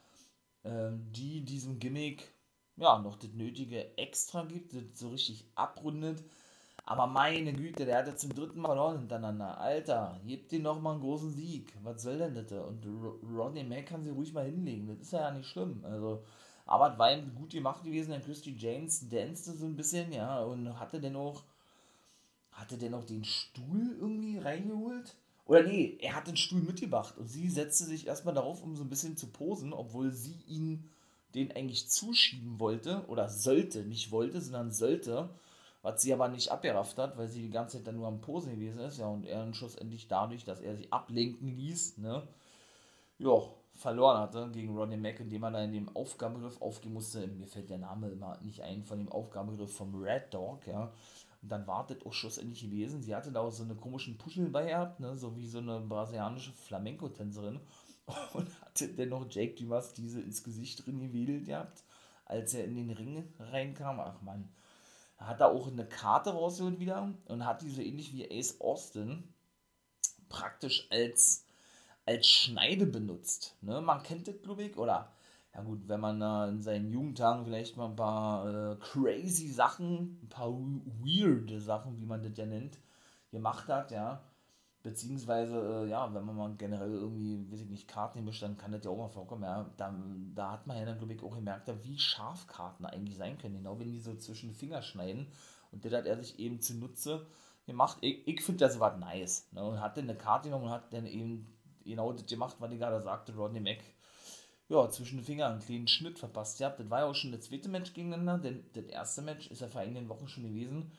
äh, die diesem Gimmick, ja, noch das nötige Extra gibt, das so richtig abrundet aber meine Güte, der hat ja zum dritten Mal verloren hintereinander. Alter, gebt ihm noch mal einen großen Sieg. Was soll denn das? Und Rodney Mack kann sie ruhig mal hinlegen. Das ist ja nicht schlimm. Also, aber es war ihm gut gemacht gewesen. Der Christy James danste so ein bisschen, ja, und hatte denn auch, hatte denn auch den Stuhl irgendwie reingeholt? Oder nee, er hat den Stuhl mitgebracht und sie setzte sich erstmal darauf, um so ein bisschen zu posen, obwohl sie ihn den eigentlich zuschieben wollte oder sollte, nicht wollte, sondern sollte was sie aber nicht abgerafft hat, weil sie die ganze Zeit dann nur am Posen gewesen ist, ja, und er dann schlussendlich dadurch, dass er sich ablenken ließ, ne, ja, verloren hatte gegen Ronnie Mack, indem er dann in dem Aufgabegriff aufgehen musste, mir fällt der Name immer nicht ein, von dem Aufgabegriff vom Red Dog, ja, und dann wartet auch schlussendlich gewesen, sie hatte da auch so eine komischen Puschel bei gehabt, ne, so wie so eine brasilianische Flamenco-Tänzerin, (laughs) und hatte dennoch Jake Dumas diese ins Gesicht drin gewedelt gehabt, als er in den Ring reinkam, ach man, hat er auch eine Karte rausgeholt wieder und hat die so ähnlich wie Ace Austin praktisch als, als Schneide benutzt. Ne? Man kennt das, glaube ich, oder ja gut, wenn man äh, in seinen Jugendtagen vielleicht mal ein paar äh, crazy Sachen, ein paar weirde Sachen, wie man das ja nennt, gemacht hat, ja, Beziehungsweise, äh, ja, wenn man mal generell irgendwie, weiß ich nicht, Karten mischt, dann kann das ja auch mal vorkommen. Ja, da, da hat man ja dann, glaube ich, auch gemerkt, wie scharf Karten eigentlich sein können. Genau, wenn die so zwischen Finger schneiden. Und das hat er sich eben zunutze gemacht. Ich, ich finde das was nice. Ne? Und hat dann eine Karte genommen und hat dann eben genau das gemacht, was ich gerade sagte, Rodney Mack. Ja, zwischen den Fingern einen kleinen Schnitt verpasst. Ja, das war ja auch schon das zweite Match gegeneinander, denn das erste Match ist ja vor einigen Wochen schon gewesen.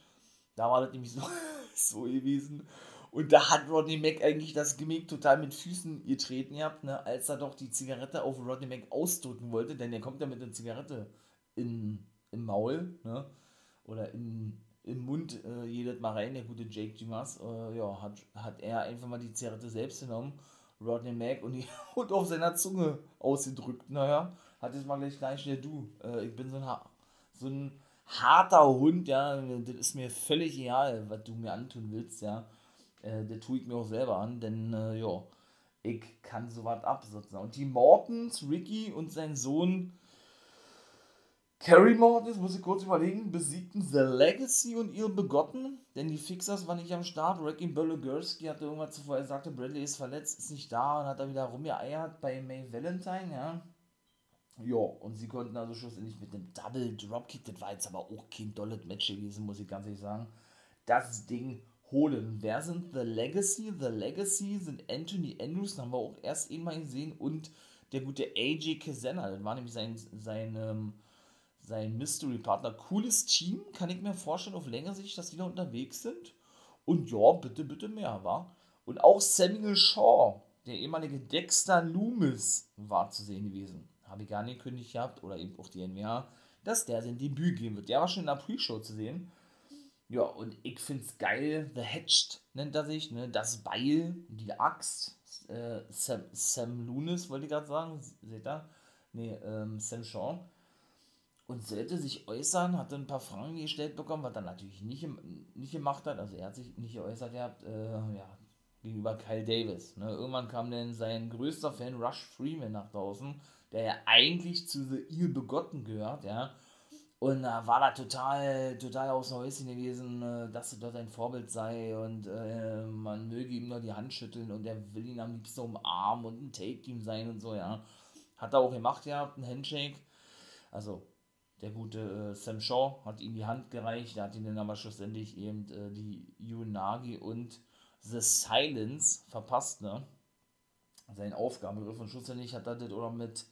Da war das nämlich so, (laughs) so gewesen. Und da hat Rodney Mack eigentlich das Gimmick total mit Füßen getreten gehabt, ne, als er doch die Zigarette auf Rodney Mack ausdrücken wollte, denn er kommt ja mit der Zigarette in, im Maul, ne, oder in, im Mund äh, jedes Mal rein, der gute Jake Dumas, äh, ja, hat, hat er einfach mal die Zigarette selbst genommen, Rodney Mack, und, die, (laughs) und auf seiner Zunge ausgedrückt, naja, hat jetzt mal gleich gleich der du, äh, ich bin so ein, so ein harter Hund, ja, das ist mir völlig egal, was du mir antun willst, ja, äh, der tue ich mir auch selber an, denn, äh, ja, ich kann sowas absitzen. Und die Mortons, Ricky und sein Sohn Carrie Mortons, muss ich kurz überlegen, besiegten The Legacy und ihre Begotten, denn die Fixers waren nicht am Start. Ricky Bölogurski hatte irgendwann zuvor gesagt, Bradley ist verletzt, ist nicht da und hat da wieder rumgeeiert bei May Valentine, ja. Ja, und sie konnten also schlussendlich mit einem Double Dropkick, das war jetzt aber auch kein dolles Match gewesen, muss ich ganz ehrlich sagen, das Ding holen. Wer sind The Legacy? The Legacy sind Anthony Andrews, haben wir auch erst eben mal gesehen, und der gute AJ Kazena. Das war nämlich sein, sein, ähm, sein Mystery-Partner. Cooles Team, kann ich mir vorstellen, auf längere Sicht, dass die da unterwegs sind. Und ja, bitte, bitte mehr, war. Und auch Samuel Shaw, der ehemalige Dexter Loomis, war zu sehen gewesen. Habe ich gar nicht gekündigt gehabt, oder eben auch die NWA, dass der sein Debüt geben wird. Der war schon in der Pre-Show zu sehen. Ja, und ich finde es geil. The Hatched nennt er sich, ne? Das Beil, die Axt. Äh, Sam, Sam Lunis wollte ich gerade sagen. Seht ihr? Nee, ähm, Sam Shaw. Und sollte sich äußern, hatte ein paar Fragen gestellt bekommen, was er natürlich nicht, nicht gemacht hat. Also er hat sich nicht geäußert gehabt, äh, ja, gegenüber Kyle Davis. Ne? Irgendwann kam dann sein größter Fan Rush Freeman nach draußen, der ja eigentlich zu The Ill Begotten gehört, ja und da äh, war da total, total aus dem Häuschen gewesen, äh, dass er dort ein Vorbild sei und äh, man möge ihm nur die Hand schütteln und er will ihn am liebsten umarmen und ein Take-Team sein und so, ja. Hat er auch gemacht, ja, ein Handshake. Also, der gute äh, Sam Shaw hat ihm die Hand gereicht, der hat ihn dann aber schlussendlich eben äh, die Yunagi und The Silence verpasst, ne? Sein Aufgabengriff und schlussendlich hat er das oder mit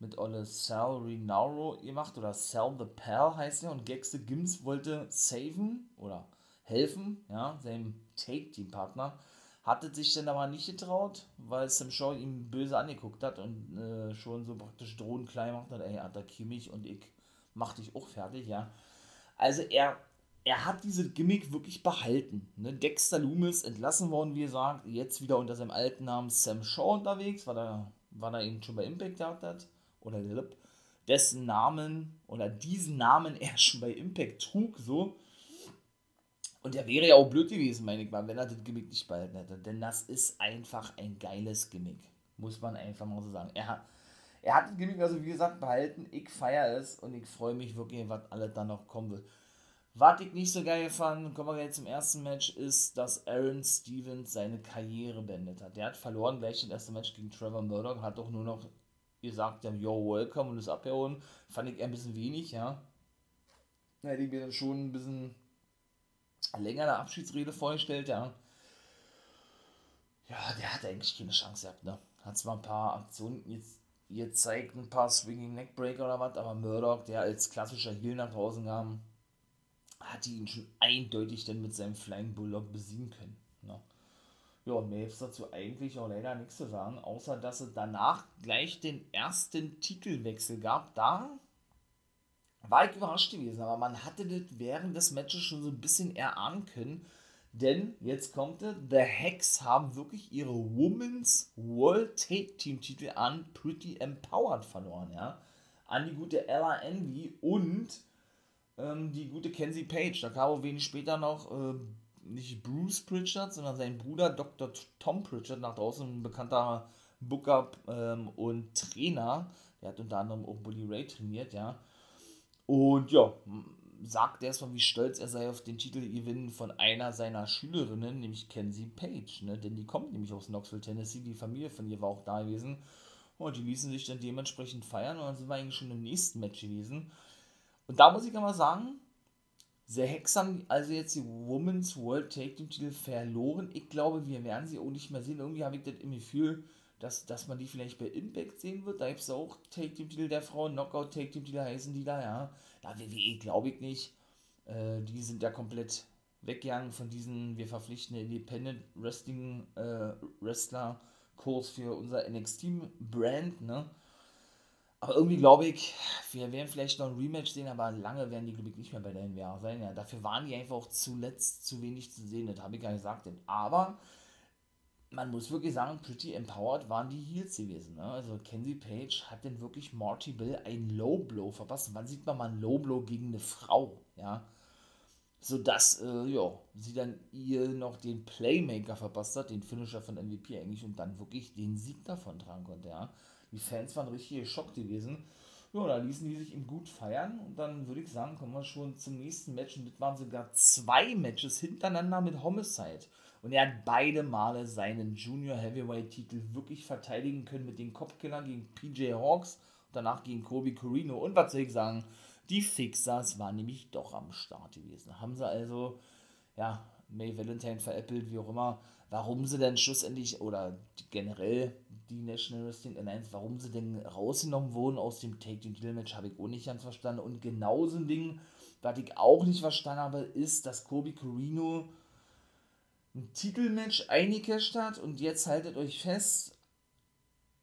mit Olle Sal Rinauro gemacht oder Sal the Pal heißt er und Gexte Gims wollte saven oder helfen, ja, seinem Take-Team-Partner. Hatte sich dann aber nicht getraut, weil Sam Shaw ihm böse angeguckt hat und äh, schon so praktisch drohend klein macht hat, ey, attackier mich und ich mach dich auch fertig, ja. Also er, er hat diese Gimmick wirklich behalten. Ne? Dexter Loomis entlassen worden, wie gesagt, jetzt wieder unter seinem alten Namen Sam Shaw unterwegs, weil er, weil er eben schon bei Impact gehabt hat oder Lip, dessen Namen oder diesen Namen (laughs) er schon bei Impact trug, so. Und er wäre ja auch blöd gewesen, meine ich mal, wenn er das Gimmick nicht behalten hätte. Denn das ist einfach ein geiles Gimmick. Muss man einfach mal so sagen. Er hat, er hat das Gimmick also, wie gesagt, behalten. Ich feiere es und ich freue mich wirklich, was alles da noch kommen wird. Was ich nicht so geil fand, kommen wir jetzt zum ersten Match, ist, dass Aaron Stevens seine Karriere beendet hat. Der hat verloren gleich das erste Match gegen Trevor Murdoch, hat doch nur noch gesagt yo, welcome und das abhauen, fand ich eher ein bisschen wenig, ja. Da hätte ich mir dann schon ein bisschen länger eine Abschiedsrede vorgestellt, ja. Ja, der hat eigentlich keine Chance gehabt, ne. Hat zwar ein paar Aktionen jetzt gezeigt, ein paar Swinging Neckbreaker oder was, aber Murdoch, der als klassischer Heal nach draußen kam, hat ihn schon eindeutig dann mit seinem Flying Bulldog besiegen können. Ne? Ja, mehr ist dazu eigentlich auch leider nichts zu sagen, außer dass es danach gleich den ersten Titelwechsel gab. Da war ich überrascht gewesen, aber man hatte das während des Matches schon so ein bisschen erahnen können. Denn jetzt kommt es, The Hex haben wirklich ihre Women's World Take Team Titel an Pretty Empowered verloren, ja. An die gute Ella Envy und ähm, die gute Kenzie Page. Da kam auch wenig später noch äh, nicht Bruce Pritchard, sondern sein Bruder Dr. Tom Pritchard, nach draußen ein bekannter Booker ähm, und Trainer. Der hat unter anderem auch Bully Ray trainiert, ja. Und ja, sagt erstmal, wie stolz er sei auf den Titelgewinn von einer seiner Schülerinnen, nämlich Kenzie Page. Ne? Denn die kommt nämlich aus Knoxville, Tennessee. Die Familie von ihr war auch da gewesen. Und die ließen sich dann dementsprechend feiern. Und dann sind wir eigentlich schon im nächsten Match gewesen. Und da muss ich aber sagen, The Hex haben also jetzt die Women's World Take Team Titel verloren. Ich glaube, wir werden sie auch nicht mehr sehen. Irgendwie habe ich das im Gefühl, dass, dass man die vielleicht bei Impact sehen wird. Da gibt es auch Take Team Titel der Frauen, Knockout Take Team Titel heißen die da, ja. Da WWE glaube ich nicht. Äh, die sind ja komplett weggegangen von diesen, wir verpflichten Independent Wrestling äh, Wrestler Kurs für unser NXT Brand, ne? Aber irgendwie glaube ich, wir werden vielleicht noch ein Rematch sehen, aber lange werden die, glaube ich, nicht mehr bei der NWA sein. Ja, dafür waren die einfach auch zuletzt zu wenig zu sehen, das habe ich ja gesagt. Aber man muss wirklich sagen, Pretty Empowered waren die Heels gewesen. Ne? Also Kenzie Page hat denn wirklich Marty Bill ein Low Blow verpasst. Wann sieht man mal ein Low Blow gegen eine Frau? Ja. Sodass, äh, ja, sie dann ihr noch den Playmaker verpasst hat, den Finisher von MVP eigentlich, und dann wirklich den Sieg davon tragen konnte, ja. Die Fans waren richtig geschockt gewesen. Ja, da ließen die sich ihm gut feiern und dann würde ich sagen, kommen wir schon zum nächsten Match und das waren sogar zwei Matches hintereinander mit Homicide. Und er hat beide Male seinen Junior Heavyweight Titel wirklich verteidigen können mit den Kopfkillern gegen PJ Hawks danach gegen Kobe Corino. Und was soll ich sagen, die Fixers waren nämlich doch am Start gewesen. Haben sie also, ja, May Valentine veräppelt, wie auch immer, warum sie denn schlussendlich oder generell die National Wrestling Alliance, warum sie denn rausgenommen wurden aus dem Take the Deal Match, habe ich auch nicht ganz verstanden. Und genauso ein Ding, was ich auch nicht verstanden habe, ist, dass Kobe Corino ein Titelmatch eingecasht hat und jetzt haltet euch fest.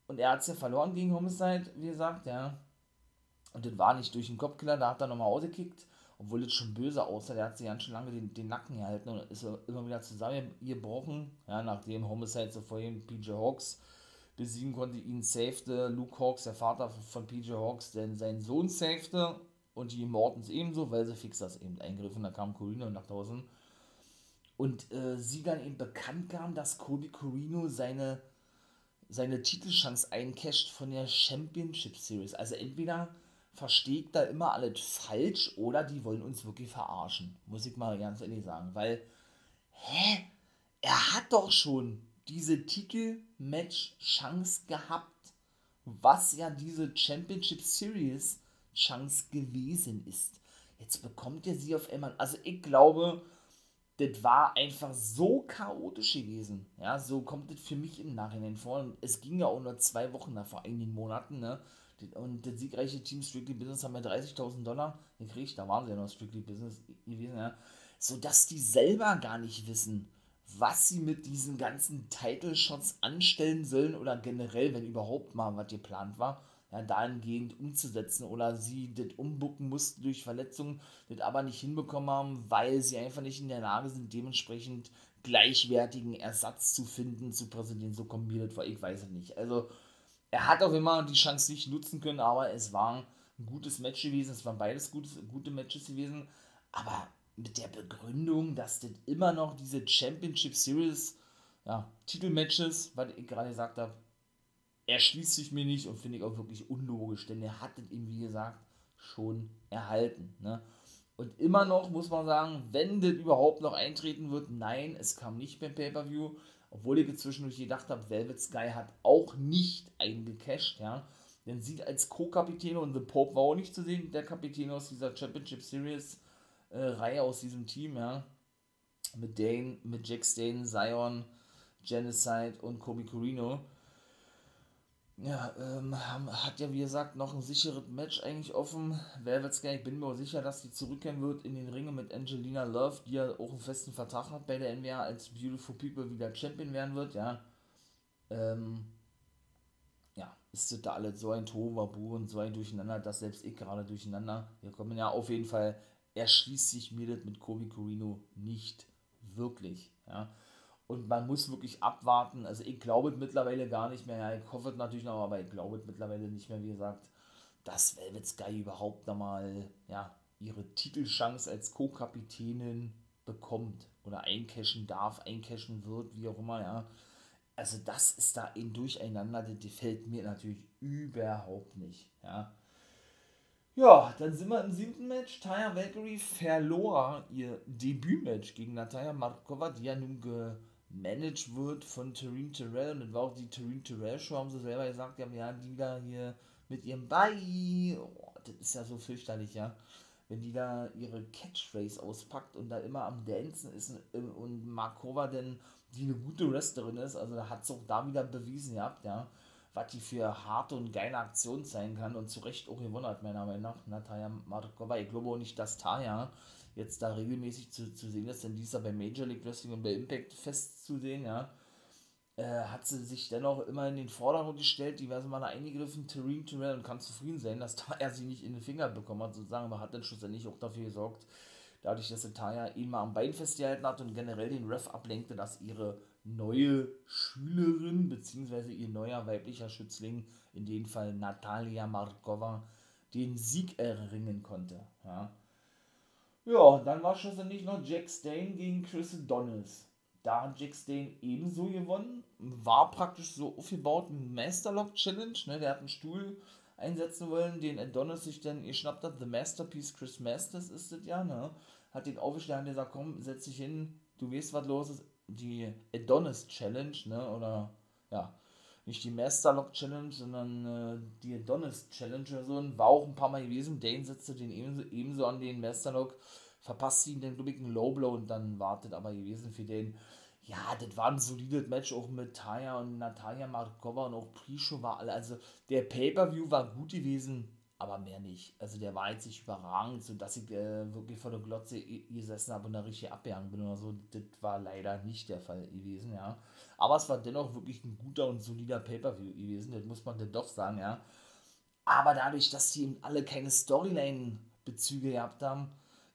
Und er hat es ja verloren gegen Homicide, wie gesagt, ja. Und das war nicht durch den Kopfkiller, da hat er nochmal ausgekickt obwohl es schon böse aussah, der hat sich ganz schön lange den, den Nacken gehalten und ist immer wieder zusammengebrochen, ja, nachdem Homicide so vorhin PJ Hawks besiegen konnte, ihn safete, Luke Hawks, der Vater von PJ Hawks, denn sein Sohn safete und die Mortons ebenso, weil sie Fixers eben eingriffen, da kam Corino nach draußen und äh, sie dann eben bekannt gaben, dass Kobe Corino seine seine Titelchance eincasht von der Championship Series, also entweder versteht da immer alles falsch oder die wollen uns wirklich verarschen. Muss ich mal ganz ehrlich sagen. Weil, hä? Er hat doch schon diese Titel-Match-Chance gehabt, was ja diese Championship Series Chance gewesen ist. Jetzt bekommt er sie auf einmal. Also ich glaube, das war einfach so chaotisch gewesen. Ja, so kommt es für mich im Nachhinein vor. Und es ging ja auch nur zwei Wochen nach vor einigen Monaten, ne? Und das siegreiche Team Strictly Business haben ja 30.000 Dollar gekriegt, da waren sie ja noch Strictly Business gewesen, ja. Sodass die selber gar nicht wissen, was sie mit diesen ganzen Title Shots anstellen sollen oder generell, wenn überhaupt mal was geplant war, ja, dahingehend umzusetzen oder sie das umbucken mussten durch Verletzungen, das aber nicht hinbekommen haben, weil sie einfach nicht in der Lage sind, dementsprechend gleichwertigen Ersatz zu finden, zu präsentieren. So kombiniert war, ich weiß es nicht. Also, er hat auch immer die Chance nicht nutzen können, aber es war ein gutes Match gewesen. Es waren beides gutes, gute Matches gewesen. Aber mit der Begründung, dass das immer noch diese Championship Series ja, Titelmatches, was ich gerade gesagt habe, erschließt sich mir nicht und finde ich auch wirklich unlogisch, denn er hat das eben, wie gesagt, schon erhalten. Ne? Und immer noch muss man sagen, wenn das überhaupt noch eintreten wird, nein, es kam nicht beim Pay-Per-View, obwohl ich zwischendurch gedacht habe, Velvet Sky hat auch nicht eingecasht, ja. Denn sie als Co-Kapitän und The Pope war auch nicht zu sehen, der Kapitän aus dieser Championship Series äh, Reihe aus diesem Team, ja. Mit Dane, mit Jack Stane, Zion, Genocide und Kobe Corino ja, ähm, hat ja wie gesagt noch ein sicheres Match eigentlich offen. Velvet Sky, ich bin mir auch sicher, dass die zurückkehren wird in den Ringen mit Angelina Love, die ja auch einen festen Vertrag hat bei der NWA als Beautiful People wieder Champion werden wird, ja. Ähm, ja, ist da alles so ein Tohuwabu und so ein Durcheinander, dass selbst ich gerade durcheinander. Wir kommen ja auf jeden Fall, erschließt sich mir das mit Kobe Corino nicht wirklich, ja. Und man muss wirklich abwarten. Also ich glaube mittlerweile gar nicht mehr. Ja, ich hoffe natürlich noch, aber ich glaube mittlerweile nicht mehr, wie gesagt, dass Velvet Sky überhaupt nochmal ja, ihre Titelchance als Co-Kapitänin bekommt oder eincashen darf, eincashen wird, wie auch immer, ja. Also das ist da ein Durcheinander, das gefällt mir natürlich überhaupt nicht, ja. Ja, dann sind wir im siebten Match. Taya Valkyrie verlor ihr Debütmatch gegen Natalia Markova, die ja nun gemanagt wird von Tareen Terrell. Und das war auch die Tareen Terrell Show, haben sie selber gesagt, ja, ja, die da hier mit ihrem Bye. Oh, das ist ja so fürchterlich, ja. Wenn die da ihre Catchphrase auspackt und da immer am Dancen ist und Markova denn, die eine gute Wrestlerin ist, also da hat es auch da wieder bewiesen gehabt, ja was die für harte und geile Aktion sein kann und zu Recht auch gewonnen hat, meiner Meinung nach, Natalia Markova. Ich glaube auch nicht, dass Taya jetzt da regelmäßig zu, zu sehen ist, denn die bei Major League Wrestling und bei Impact festzusehen, ja. Äh, hat sie sich dennoch immer in den Vordergrund gestellt, diverse Male eingegriffen, Terreen Terrell und kann zufrieden sein, dass Taya sie nicht in den Finger bekommen hat, sozusagen, aber hat dann schlussendlich auch dafür gesorgt, dadurch, dass Taya ihn mal am Bein festgehalten hat und generell den Ref ablenkte, dass ihre neue Schülerin beziehungsweise ihr neuer weiblicher Schützling, in dem Fall Natalia Markova, den Sieg erringen konnte. Ja, ja dann war schlussendlich noch Jack Stain gegen Chris Donnells. Da hat Jack Stain ebenso gewonnen, war praktisch so aufgebaut Masterlock Challenge, ne? der hat einen Stuhl einsetzen wollen, den Adonis sich dann geschnappt hat, The Masterpiece Chris Masters ist das ja, ne? Hat den aufgestellt und gesagt, komm, setz dich hin, du weißt, was los ist, die Adonis Challenge, ne? Oder ja, nicht die Masterlock Challenge, sondern äh, die Adonis Challenge oder so. War auch ein paar Mal gewesen. Dane setzte den ebenso, ebenso an den Masterlock, verpasst ihn den, glaube ich, einen Low Blow und dann wartet aber gewesen für den. Ja, das war ein solides Match auch mit Taya und Natalia Markova und auch Prisho war alle. Also der Pay-Per-View war gut gewesen aber mehr nicht. Also der war jetzt nicht überragend, sodass ich äh, wirklich vor der Glotze gesessen habe und da richtig abgehangen bin oder so. Das war leider nicht der Fall gewesen, ja. Aber es war dennoch wirklich ein guter und solider Pay-Per-View gewesen, das muss man dann doch sagen, ja. Aber dadurch, dass die eben alle keine Storyline-Bezüge gehabt haben,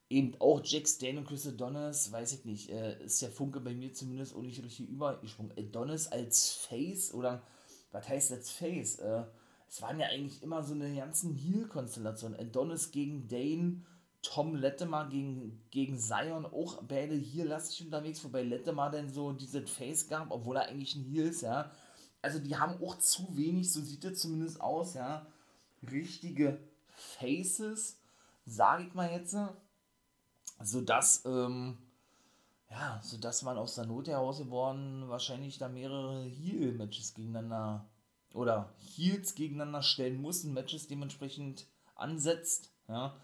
eben auch Jack Stan und Chris Adonis, weiß ich nicht, äh, ist der Funke bei mir zumindest auch nicht richtig übergesprungen. Adonis als Face oder was heißt als Face? Äh, es waren ja eigentlich immer so eine ganzen Heal-Konstellation. Adonis gegen Dane, Tom Lettemar gegen, gegen Zion, auch beide hier lastig unterwegs, wobei Lettemar dann so diese Face gab, obwohl er eigentlich ein Heal ist, ja. Also die haben auch zu wenig, so sieht es zumindest aus, ja, richtige Faces, sage ich mal jetzt, sodass, ähm, ja, sodass man aus der Not heraus geworden wahrscheinlich da mehrere Heal-Matches gegeneinander oder Heels gegeneinander stellen muss und Matches dementsprechend ansetzt, ja,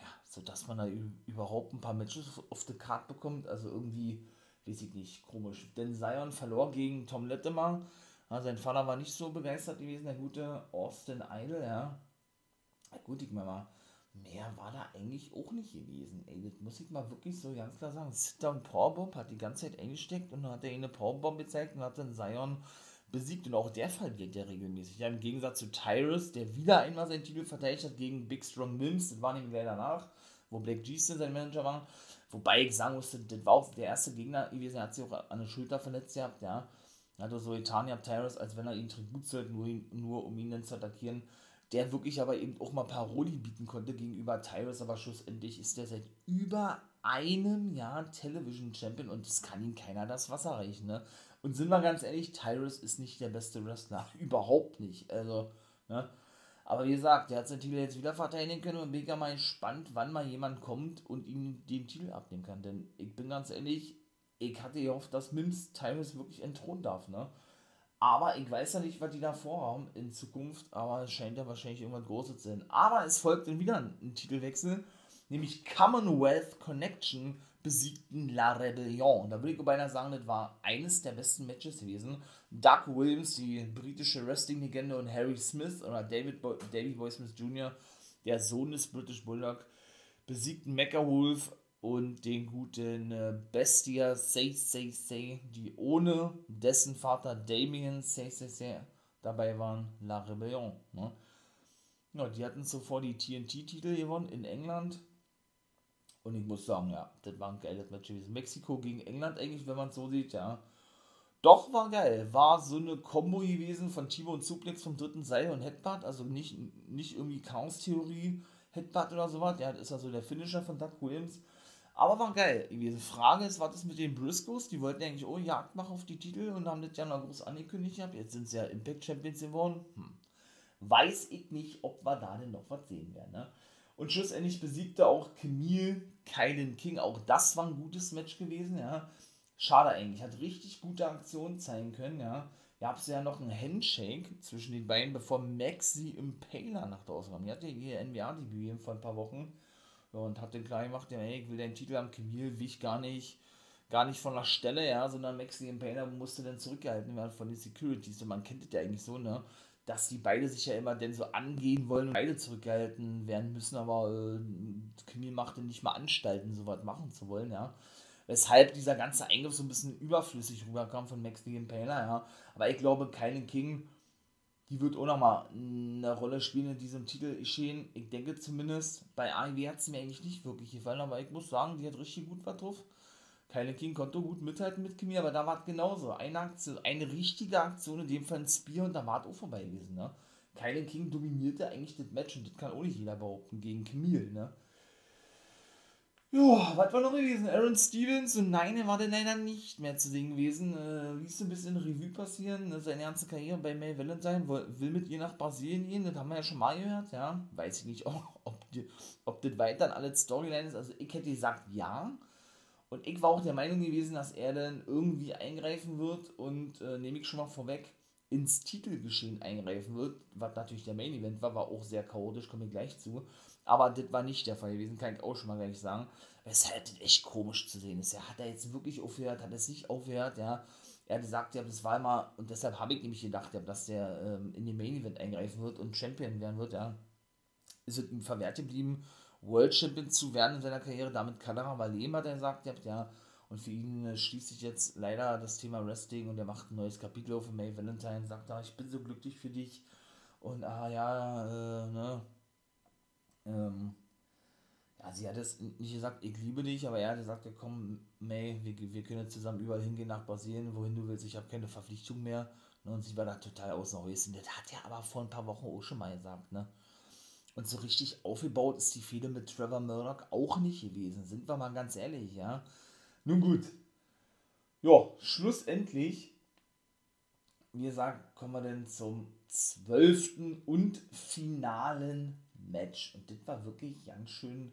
ja sodass man da überhaupt ein paar Matches auf die Card bekommt, also irgendwie, weiß ich nicht, komisch. Denn Zion verlor gegen Tom Lettemar, ja, sein Vater war nicht so begeistert gewesen, der gute Austin Idol, ja. ja gut, ich meine mal, mehr war da eigentlich auch nicht gewesen. Ey, das muss ich mal wirklich so ganz klar sagen. Sit-Down Powerbomb hat die ganze Zeit eingesteckt und dann hat er eine Powerbomb gezeigt und hat dann Zion besiegt und auch der verliert ja regelmäßig. Ja, Im Gegensatz zu Tyrus, der wieder einmal seinen Titel verteidigt hat gegen Big Strong Mims, das war nämlich gleich danach, wo Black G-Stin sein Manager war. Wobei ich sagen musste, das war auch der erste Gegner gewesen, er hat sich auch an der Schulter verletzt gehabt, ja. Er hat so getan, ja, Tyrus, als wenn er ihn Tribut zollt, nur, nur um ihn dann zu attackieren. Der wirklich aber eben auch mal Paroli bieten konnte gegenüber Tyrus, aber schlussendlich ist der seit über einem Jahr Television Champion und es kann ihm keiner das Wasser reichen, ne? Und sind wir ganz ehrlich, Tyrus ist nicht der beste Wrestler. (laughs) Überhaupt nicht. Also, ne? Aber wie gesagt, der hat seinen Titel jetzt wieder verteidigen können und bin ja mal gespannt, wann mal jemand kommt und ihm den Titel abnehmen kann. Denn ich bin ganz ehrlich, ich hatte gehofft, dass Mims Tyrus wirklich entthronen darf, ne? Aber ich weiß ja nicht, was die da vorhaben in Zukunft, aber es scheint ja wahrscheinlich irgendwas Großes zu sein. Aber es folgt dann wieder ein, ein Titelwechsel, nämlich Commonwealth Connection besiegten La Rebellion. Da würde ich beinahe sagen, das war eines der besten Matches gewesen. Doug Williams, die britische Wrestling-Legende, und Harry Smith oder David, Bo David Boy Smith Jr., der Sohn des British Bulldog, besiegten Mecha Wolf und den guten äh, Bestia Say Say Say, die ohne dessen Vater Damien Say Say Say dabei waren, La Rebellion. Ne? Ja, die hatten zuvor die TNT-Titel gewonnen in England und ich muss sagen, ja, das war ein geiles Match gewesen. Mexiko gegen England eigentlich, wenn man es so sieht, ja. Doch, war geil. War so eine Kombo gewesen von Timo und Suplex vom dritten Seil und Headbutt. Also nicht, nicht irgendwie Chaos-Theorie, Headbutt oder sowas. Ja, das ist also der Finisher von Doug Williams. Aber war geil gewesen. Frage ist, was ist mit den Briscoes? Die wollten eigentlich, oh, Jagd machen auf die Titel und haben das ja noch groß angekündigt gehabt. Jetzt sind sie ja Impact Champions geworden. Hm. weiß ich nicht, ob wir da denn noch was sehen werden. Ne? Und schlussendlich besiegte auch Camille Kylan King. Auch das war ein gutes Match gewesen. Ja. Schade eigentlich. Hat richtig gute Aktionen zeigen können. Ja. Gab es ja noch einen Handshake zwischen den beiden, bevor Maxi Impaler nach draußen kam. Die hatte ihr NBA-Debüt vor ein paar Wochen. Und hat den klar gemacht, ja, ich will deinen Titel am Camille, will ich gar nicht gar nicht von der Stelle, ja, sondern Maxi Impaler musste dann zurückgehalten werden von den Securities. Und man kennt das ja eigentlich so, ne? Dass die beide sich ja immer denn so angehen wollen und beide zurückgehalten werden müssen, aber äh, Kimi machte nicht mal Anstalten, so was machen zu wollen, ja. Weshalb dieser ganze Eingriff so ein bisschen überflüssig rüberkam von Max the Impaler, ja. Aber ich glaube, Kylie King, die wird auch nochmal eine Rolle spielen in diesem Titel geschehen. Ich denke zumindest, bei AEW hat es mir eigentlich nicht wirklich gefallen, aber ich muss sagen, die hat richtig gut was drauf. Kylie King konnte gut mithalten mit Kimi, aber da war es genauso. Eine Aktion, eine richtige Aktion, in dem Fall ein Spear und da war es auch vorbei gewesen. Ne? Kylie King dominierte eigentlich das Match und das kann auch nicht jeder behaupten gegen Camille. Ne? Ja, was war noch gewesen? Aaron Stevens und nein, er war dann leider nicht mehr zu sehen gewesen. Äh, ließ ein bisschen Revue passieren. Ne? Seine ganze Karriere bei May Valentine will mit ihr nach Brasilien gehen. Das haben wir ja schon mal gehört. Ja, weiß ich nicht, (laughs) ob, ob, ob das weiter an alles Storyline ist. Also, ich hätte gesagt, ja. Und ich war auch der Meinung gewesen, dass er dann irgendwie eingreifen wird und äh, nehme ich schon mal vorweg, ins Titelgeschehen eingreifen wird, was natürlich der Main Event war, war auch sehr chaotisch, komme ich gleich zu. Aber das war nicht der Fall gewesen, kann ich auch schon mal gleich sagen. Weshalb das echt komisch zu sehen ist. Er hat er jetzt wirklich aufgehört, hat es nicht aufgehört, ja. Er hat gesagt, ja, das war immer, und deshalb habe ich nämlich gedacht, ja, dass der ähm, in den Main Event eingreifen wird und Champion werden wird, ja. Ist es ihm verwehrt geblieben World Champion zu werden in seiner Karriere. Damit kann er aber leben, hat er gesagt. Ja, und für ihn äh, schließt sich jetzt leider das Thema Wrestling und er macht ein neues Kapitel auf. May Valentine sagt, ah, ich bin so glücklich für dich. Und ah ja, äh, ne. Ähm, ja, sie hat es nicht gesagt, ich liebe dich, aber er hat gesagt, ja, komm, May, wir, wir können zusammen überall hingehen nach Brasilien, wohin du willst, ich habe keine Verpflichtung mehr. Ne, und sie war da total außen vor. Das hat er aber vor ein paar Wochen auch schon mal gesagt, ne? Und so richtig aufgebaut ist die Fehde mit Trevor Murdoch auch nicht gewesen, sind wir mal ganz ehrlich, ja. Nun gut. Ja, schlussendlich, wie gesagt, kommen wir dann zum zwölften und finalen Match. Und das war wirklich ganz schön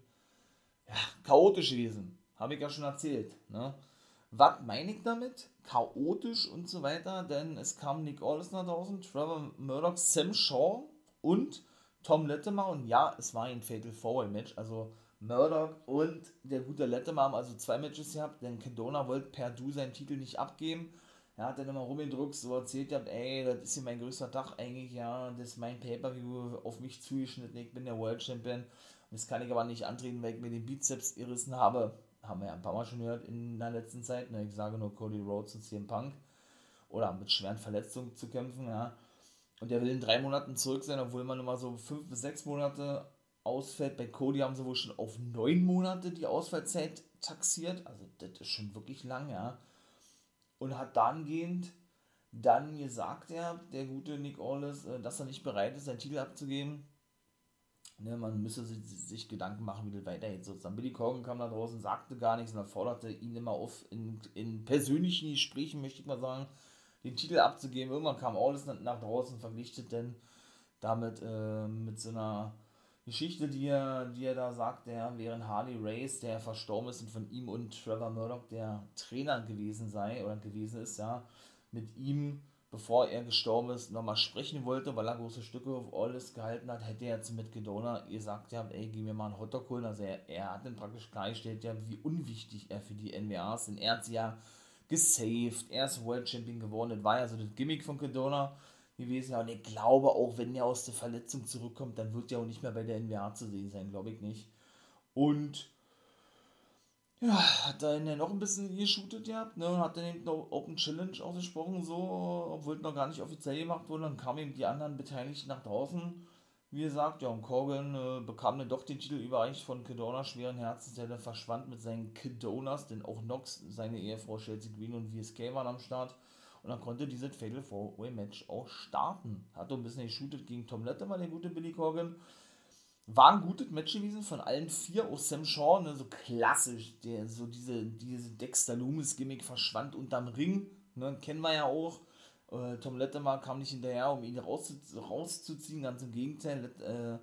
ja, chaotisch gewesen. Habe ich ja schon erzählt. Ne? Was meine ich damit? Chaotisch und so weiter, denn es kam Nick Aldis nach draußen, Trevor Murdoch, Sam Shaw und Tom Lettemer und ja, es war ein Fatal Four Match, also Murdoch und der gute Lettemer haben also zwei Matches gehabt, denn Kedona wollte per Du seinen Titel nicht abgeben. Er hat dann immer rumgedruckt, so erzählt hat, ey, das ist hier mein größter Tag eigentlich, ja, das ist mein Pay-Per-View auf mich zugeschnitten, ich bin der World Champion. Das kann ich aber nicht antreten, weil ich mir den Bizeps gerissen habe. Haben wir ja ein paar Mal schon gehört in der letzten Zeit. Ne? Ich sage nur Cody Rhodes und CM Punk. Oder mit schweren Verletzungen zu kämpfen, ja. Und der will in drei Monaten zurück sein, obwohl man immer so fünf bis sechs Monate ausfällt. Bei Cody haben sie wohl schon auf neun Monate die Ausfallzeit taxiert. Also das ist schon wirklich lang, ja. Und hat dahingehend dann gesagt, er, der gute Nick Aldis, äh, dass er nicht bereit ist, seinen Titel abzugeben. Ne, man müsse sich, sich, Gedanken machen, wie das weitergeht. Sozusagen. Billy Corgan kam da draußen, sagte gar nichts und forderte ihn immer auf in, in persönlichen Gesprächen, möchte ich mal sagen, den Titel abzugeben. Irgendwann kam alles nach draußen, verpflichtet denn damit äh, mit so einer Geschichte, die er, die er da sagt, der während Harley Race, der verstorben ist und von ihm und Trevor Murdoch der Trainer gewesen sei oder gewesen ist, ja, mit ihm, bevor er gestorben ist, nochmal sprechen wollte, weil er große Stücke auf Alles gehalten hat, hätte er jetzt mit gesagt, ja, ey, geh mir mal einen Hotdog holen. Also er, er hat dann praktisch klargestellt, ja, wie unwichtig er für die NWA ist, denn er hat sie ja gesaved, er ist World Champion geworden. Das war ja so das Gimmick von Kedona gewesen. Und ich glaube auch, wenn er aus der Verletzung zurückkommt, dann wird er auch nicht mehr bei der NWA zu sehen sein, glaube ich nicht. Und ja, hat dann noch ein bisschen geshootet gehabt, ne, und hat dann eben noch Open Challenge ausgesprochen, so, obwohl es noch gar nicht offiziell gemacht wurde, dann kamen eben die anderen Beteiligten nach draußen wie gesagt, ja, und Corgan äh, bekam dann doch den Titel überreicht von Kedona schweren Herzens, der dann verschwand mit seinen Kedonas, denn auch Nox, seine Ehefrau Chelsea Green und VSK waren am Start. Und dann konnte dieses Fatal 4 Match auch starten. Hat ein bisschen geshootet gegen Tom Letterman, der gute Billy Corgan. War ein gutes Match gewesen von allen vier, auch Sam Shaw, ne, so klassisch, der so diese, diese Dexter Loomis Gimmick verschwand unterm Ring, ne, kennen wir ja auch Äh, Tom Lettemer kam nicht hinterher, um ihn rauszu rauszuziehen, ganz im Gegenteil. Let äh,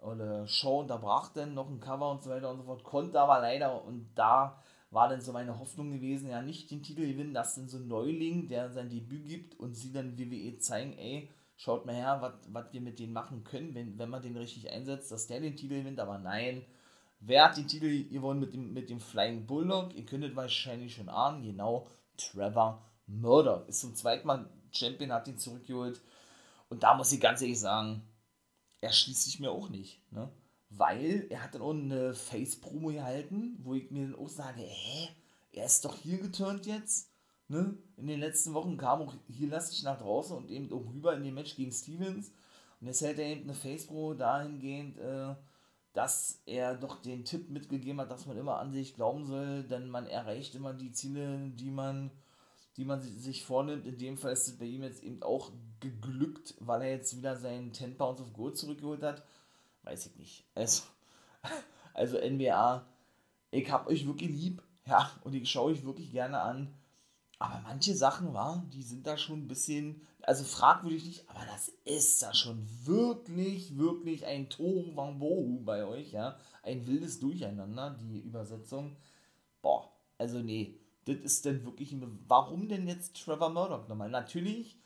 oder Shaw unterbrach dann noch ein Cover und so weiter und so fort, konnte aber leider und da war dann so meine Hoffnung gewesen, ja nicht den Titel gewinnen, dass dann so ein Neuling, der sein Debüt gibt und sie dann WWE zeigen, ey, schaut mal her, was wir mit denen machen können, wenn, wenn man den richtig einsetzt, dass der den Titel gewinnt, aber nein, wer hat den Titel gewonnen mit dem, mit dem Flying Bulldog? Ihr könntet wahrscheinlich schon ahnen, genau, Trevor Murdoch ist zum zweiten Mal Champion, hat ihn zurückgeholt und da muss ich ganz ehrlich sagen, er schließt sich mir auch nicht, ne? weil er hat dann auch eine Face-Promo gehalten, wo ich mir dann auch sage, hä, er ist doch hier geturnt jetzt, ne? In den letzten Wochen kam auch hier lass dich nach draußen und eben auch rüber in dem Match gegen Stevens und jetzt hält er eben eine Face-Promo dahingehend, äh, dass er doch den Tipp mitgegeben hat, dass man immer an sich glauben soll, denn man erreicht immer die Ziele, die man die man sich vornimmt. In dem Fall ist es bei ihm jetzt eben auch geglückt, weil er jetzt wieder seinen 10 Pounds of Gold zurückgeholt hat weiß ich nicht. Also, (laughs) also NBA, ich hab euch wirklich lieb, ja, und ich schaue euch wirklich gerne an. Aber manche Sachen, war, die sind da schon ein bisschen, also fragwürdig nicht, aber das ist da schon wirklich, wirklich ein Tohuwambohu bei euch, ja. Ein wildes Durcheinander, die Übersetzung. Boah, also nee, das ist denn wirklich, warum denn jetzt Trevor Murdoch nochmal? Natürlich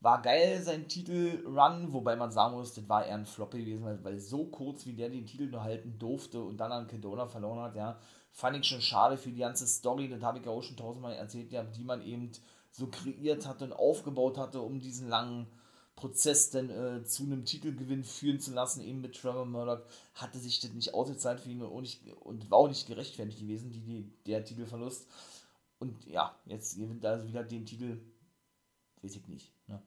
war geil, sein Titel-Run, wobei man sagen muss, das war eher ein Flop gewesen, weil, weil so kurz wie der den Titel nur halten durfte und dann an Kedona verloren hat, ja, fand ich schon schade für die ganze Story, das habe ich ja auch schon tausendmal erzählt, ja, die man eben so kreiert hatte und aufgebaut hatte, um diesen langen Prozess dann äh, zu einem Titelgewinn führen zu lassen, eben mit Trevor Murdoch, hatte sich das nicht ausgezahlt für ihn und, nicht, und war auch nicht gerechtfertigt gewesen, die, die, der Titelverlust. Und ja, jetzt gewinnt er also wieder den Titel, weiß ich nicht. Ne?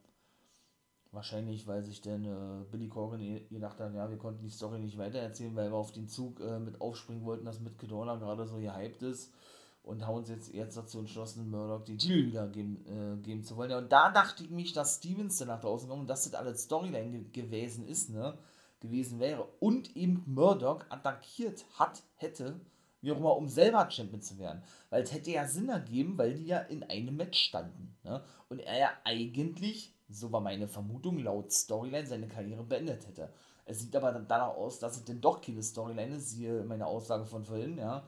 Wahrscheinlich, weil sich dann äh, Billy Corgan gedacht hat, ja, wir konnten die Story nicht weitererzählen, weil wir auf den Zug äh, mit aufspringen wollten, dass mit Kedona gerade so gehypt ist und haben uns jetzt, jetzt dazu entschlossen, Murdoch die Titel wieder geben, äh, geben zu wollen. Ja, und da dachte ich mich, dass Stevens dann nach draußen kommt und dass das alles Storyline ge gewesen ist, ne? gewesen wäre und eben Murdoch attackiert hat, hätte, wie auch immer, um selber Champion zu werden. Weil es hätte ja Sinn ergeben, weil die ja in einem Match standen. Ne? Und er ja eigentlich so war meine Vermutung, laut Storyline seine Karriere beendet hätte. Es sieht aber dann danach aus, dass es denn doch keine Storyline ist, siehe meine Aussage von vorhin, ja,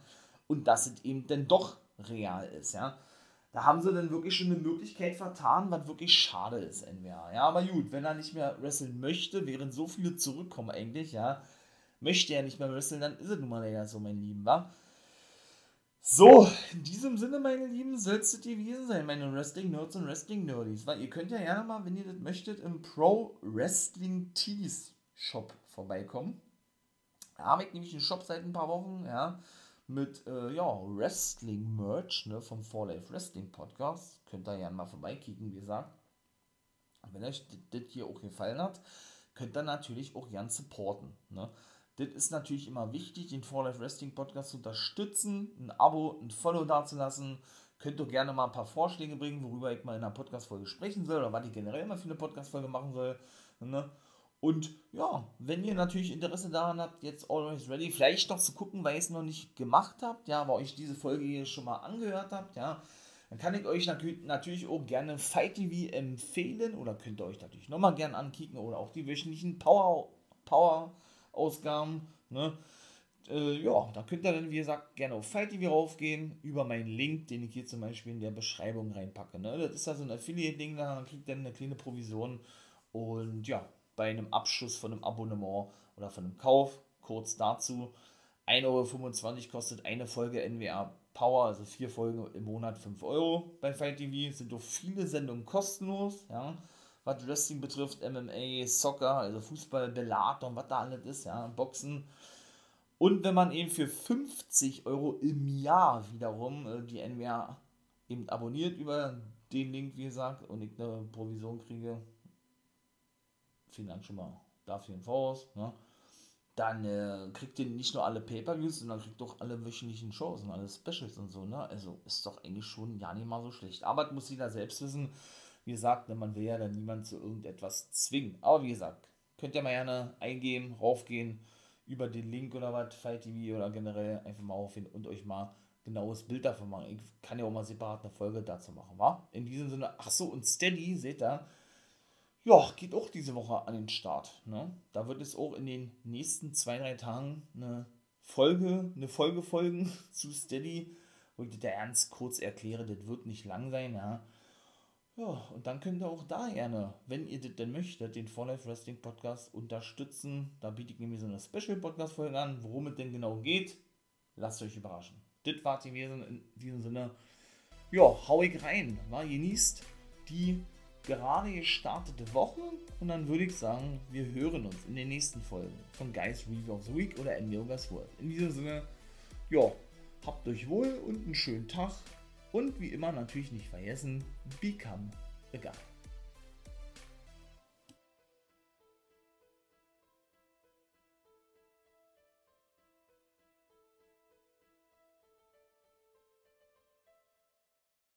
und dass es eben dann doch real ist, ja. Da haben sie dann wirklich schon eine Möglichkeit vertan, was wirklich schade ist, NWA. Ja, aber gut, wenn er nicht mehr wresteln möchte, während so viele zurückkommen eigentlich, ja, möchte er nicht mehr wresteln, dann ist es nun mal leider so, mein Lieben, wa? So, in diesem Sinne, meine Lieben, soll es gewesen sein, meine Wrestling-Nerds und Wrestling-Nerdies. Weil ihr könnt ja gerne mal, wenn ihr das möchtet, im Pro Wrestling Tees Shop vorbeikommen. Da habe ich nämlich einen Shop seit ein paar Wochen, ja, mit, äh, ja, Wrestling-Merch, ne, vom For Life Wrestling Podcast. Könnt ihr gerne mal vorbeikicken, wie gesagt. Wenn euch das hier auch gefallen hat, könnt ihr natürlich auch gern supporten, ne. Das ist natürlich immer wichtig, den For Life Wrestling Podcast zu unterstützen, ein Abo, ein Follow dazulassen. Könnt ihr gerne mal ein paar Vorschläge bringen, worüber ich mal in einer Podcast-Folge sprechen soll oder was ich generell mal für eine Podcast-Folge machen soll. Ne? Und ja, wenn ihr natürlich Interesse daran habt, jetzt Always Ready vielleicht noch zu gucken, weil ihr es noch nicht gemacht habt, ja, aber euch diese Folge hier schon mal angehört habt, ja, dann kann ich euch natürlich auch gerne Fight TV empfehlen oder könnt ihr euch natürlich nochmal gerne ankicken oder auch die wöchentlichen Power, Power Ausgaben. Ne? Äh, ja, da könnt ihr dann, wie gesagt, gerne auf Fight TV raufgehen, über meinen Link, den ich hier zum Beispiel in der Beschreibung reinpacke. Ne? Das ist ja so ein Affiliate-Ding, da kriegt ihr eine kleine Provision. Und ja, bei einem Abschluss von einem Abonnement oder von einem Kauf, kurz dazu, 1,25 Euro kostet eine Folge NWA Power, also vier Folgen im Monat 5 Euro bei Fight TV. Sind doch viele Sendungen kostenlos, ja was Wrestling betrifft, MMA, Soccer, also Fußball, Bellator und was da alles ist, ja, Boxen. Und wenn man eben für 50 Euro im Jahr wiederum äh, die NWA eben abonniert über den Link, wie gesagt, und ich eine Provision kriege, vielen Dank schon mal dafür im Voraus, ne? dann äh, kriegt ihr nicht nur alle Pay-Per-Views, sondern kriegt auch alle wöchentlichen Shows und alle Specials und so, ne? Also ist doch eigentlich schon ja nicht mal so schlecht. Aber das muss jeder selbst wissen. Wie gesagt, ne, man will ja dann niemand zu irgendetwas zwingen. Aber wie gesagt, könnt ihr mal gerne eingeben, raufgehen über den Link oder was, Fight TV oder generell einfach mal aufgehen und euch mal genaues Bild davon machen. Ich kann ja auch mal separat eine Folge dazu machen, wa? In diesem Sinne, ach so, und Steady, seht ihr, ja, geht auch diese Woche an den Start. Ne? Da wird es auch in den nächsten zwei, drei Tagen eine Folge, eine Folge folgen (laughs) zu Steady, wo ich das ernst kurz erkläre, das wird nicht lang sein, ja. Ja, und dann könnt ihr auch da gerne, wenn ihr das denn möchtet, den For Life Wrestling Podcast unterstützen. Da biete ich nämlich so eine Special Podcast Folge an, worum es denn genau geht. Lasst euch überraschen. Das war gewesen in diesem Sinne. Ja, hau ich rein. War genießt die gerade gestartete Woche und dann würde ich sagen, wir hören uns in den nächsten Folgen von Guys Review of the Week oder NBOGAS World. In diesem Sinne, ja, habt euch wohl und einen schönen Tag und wie immer natürlich nicht vergessen, become a guy.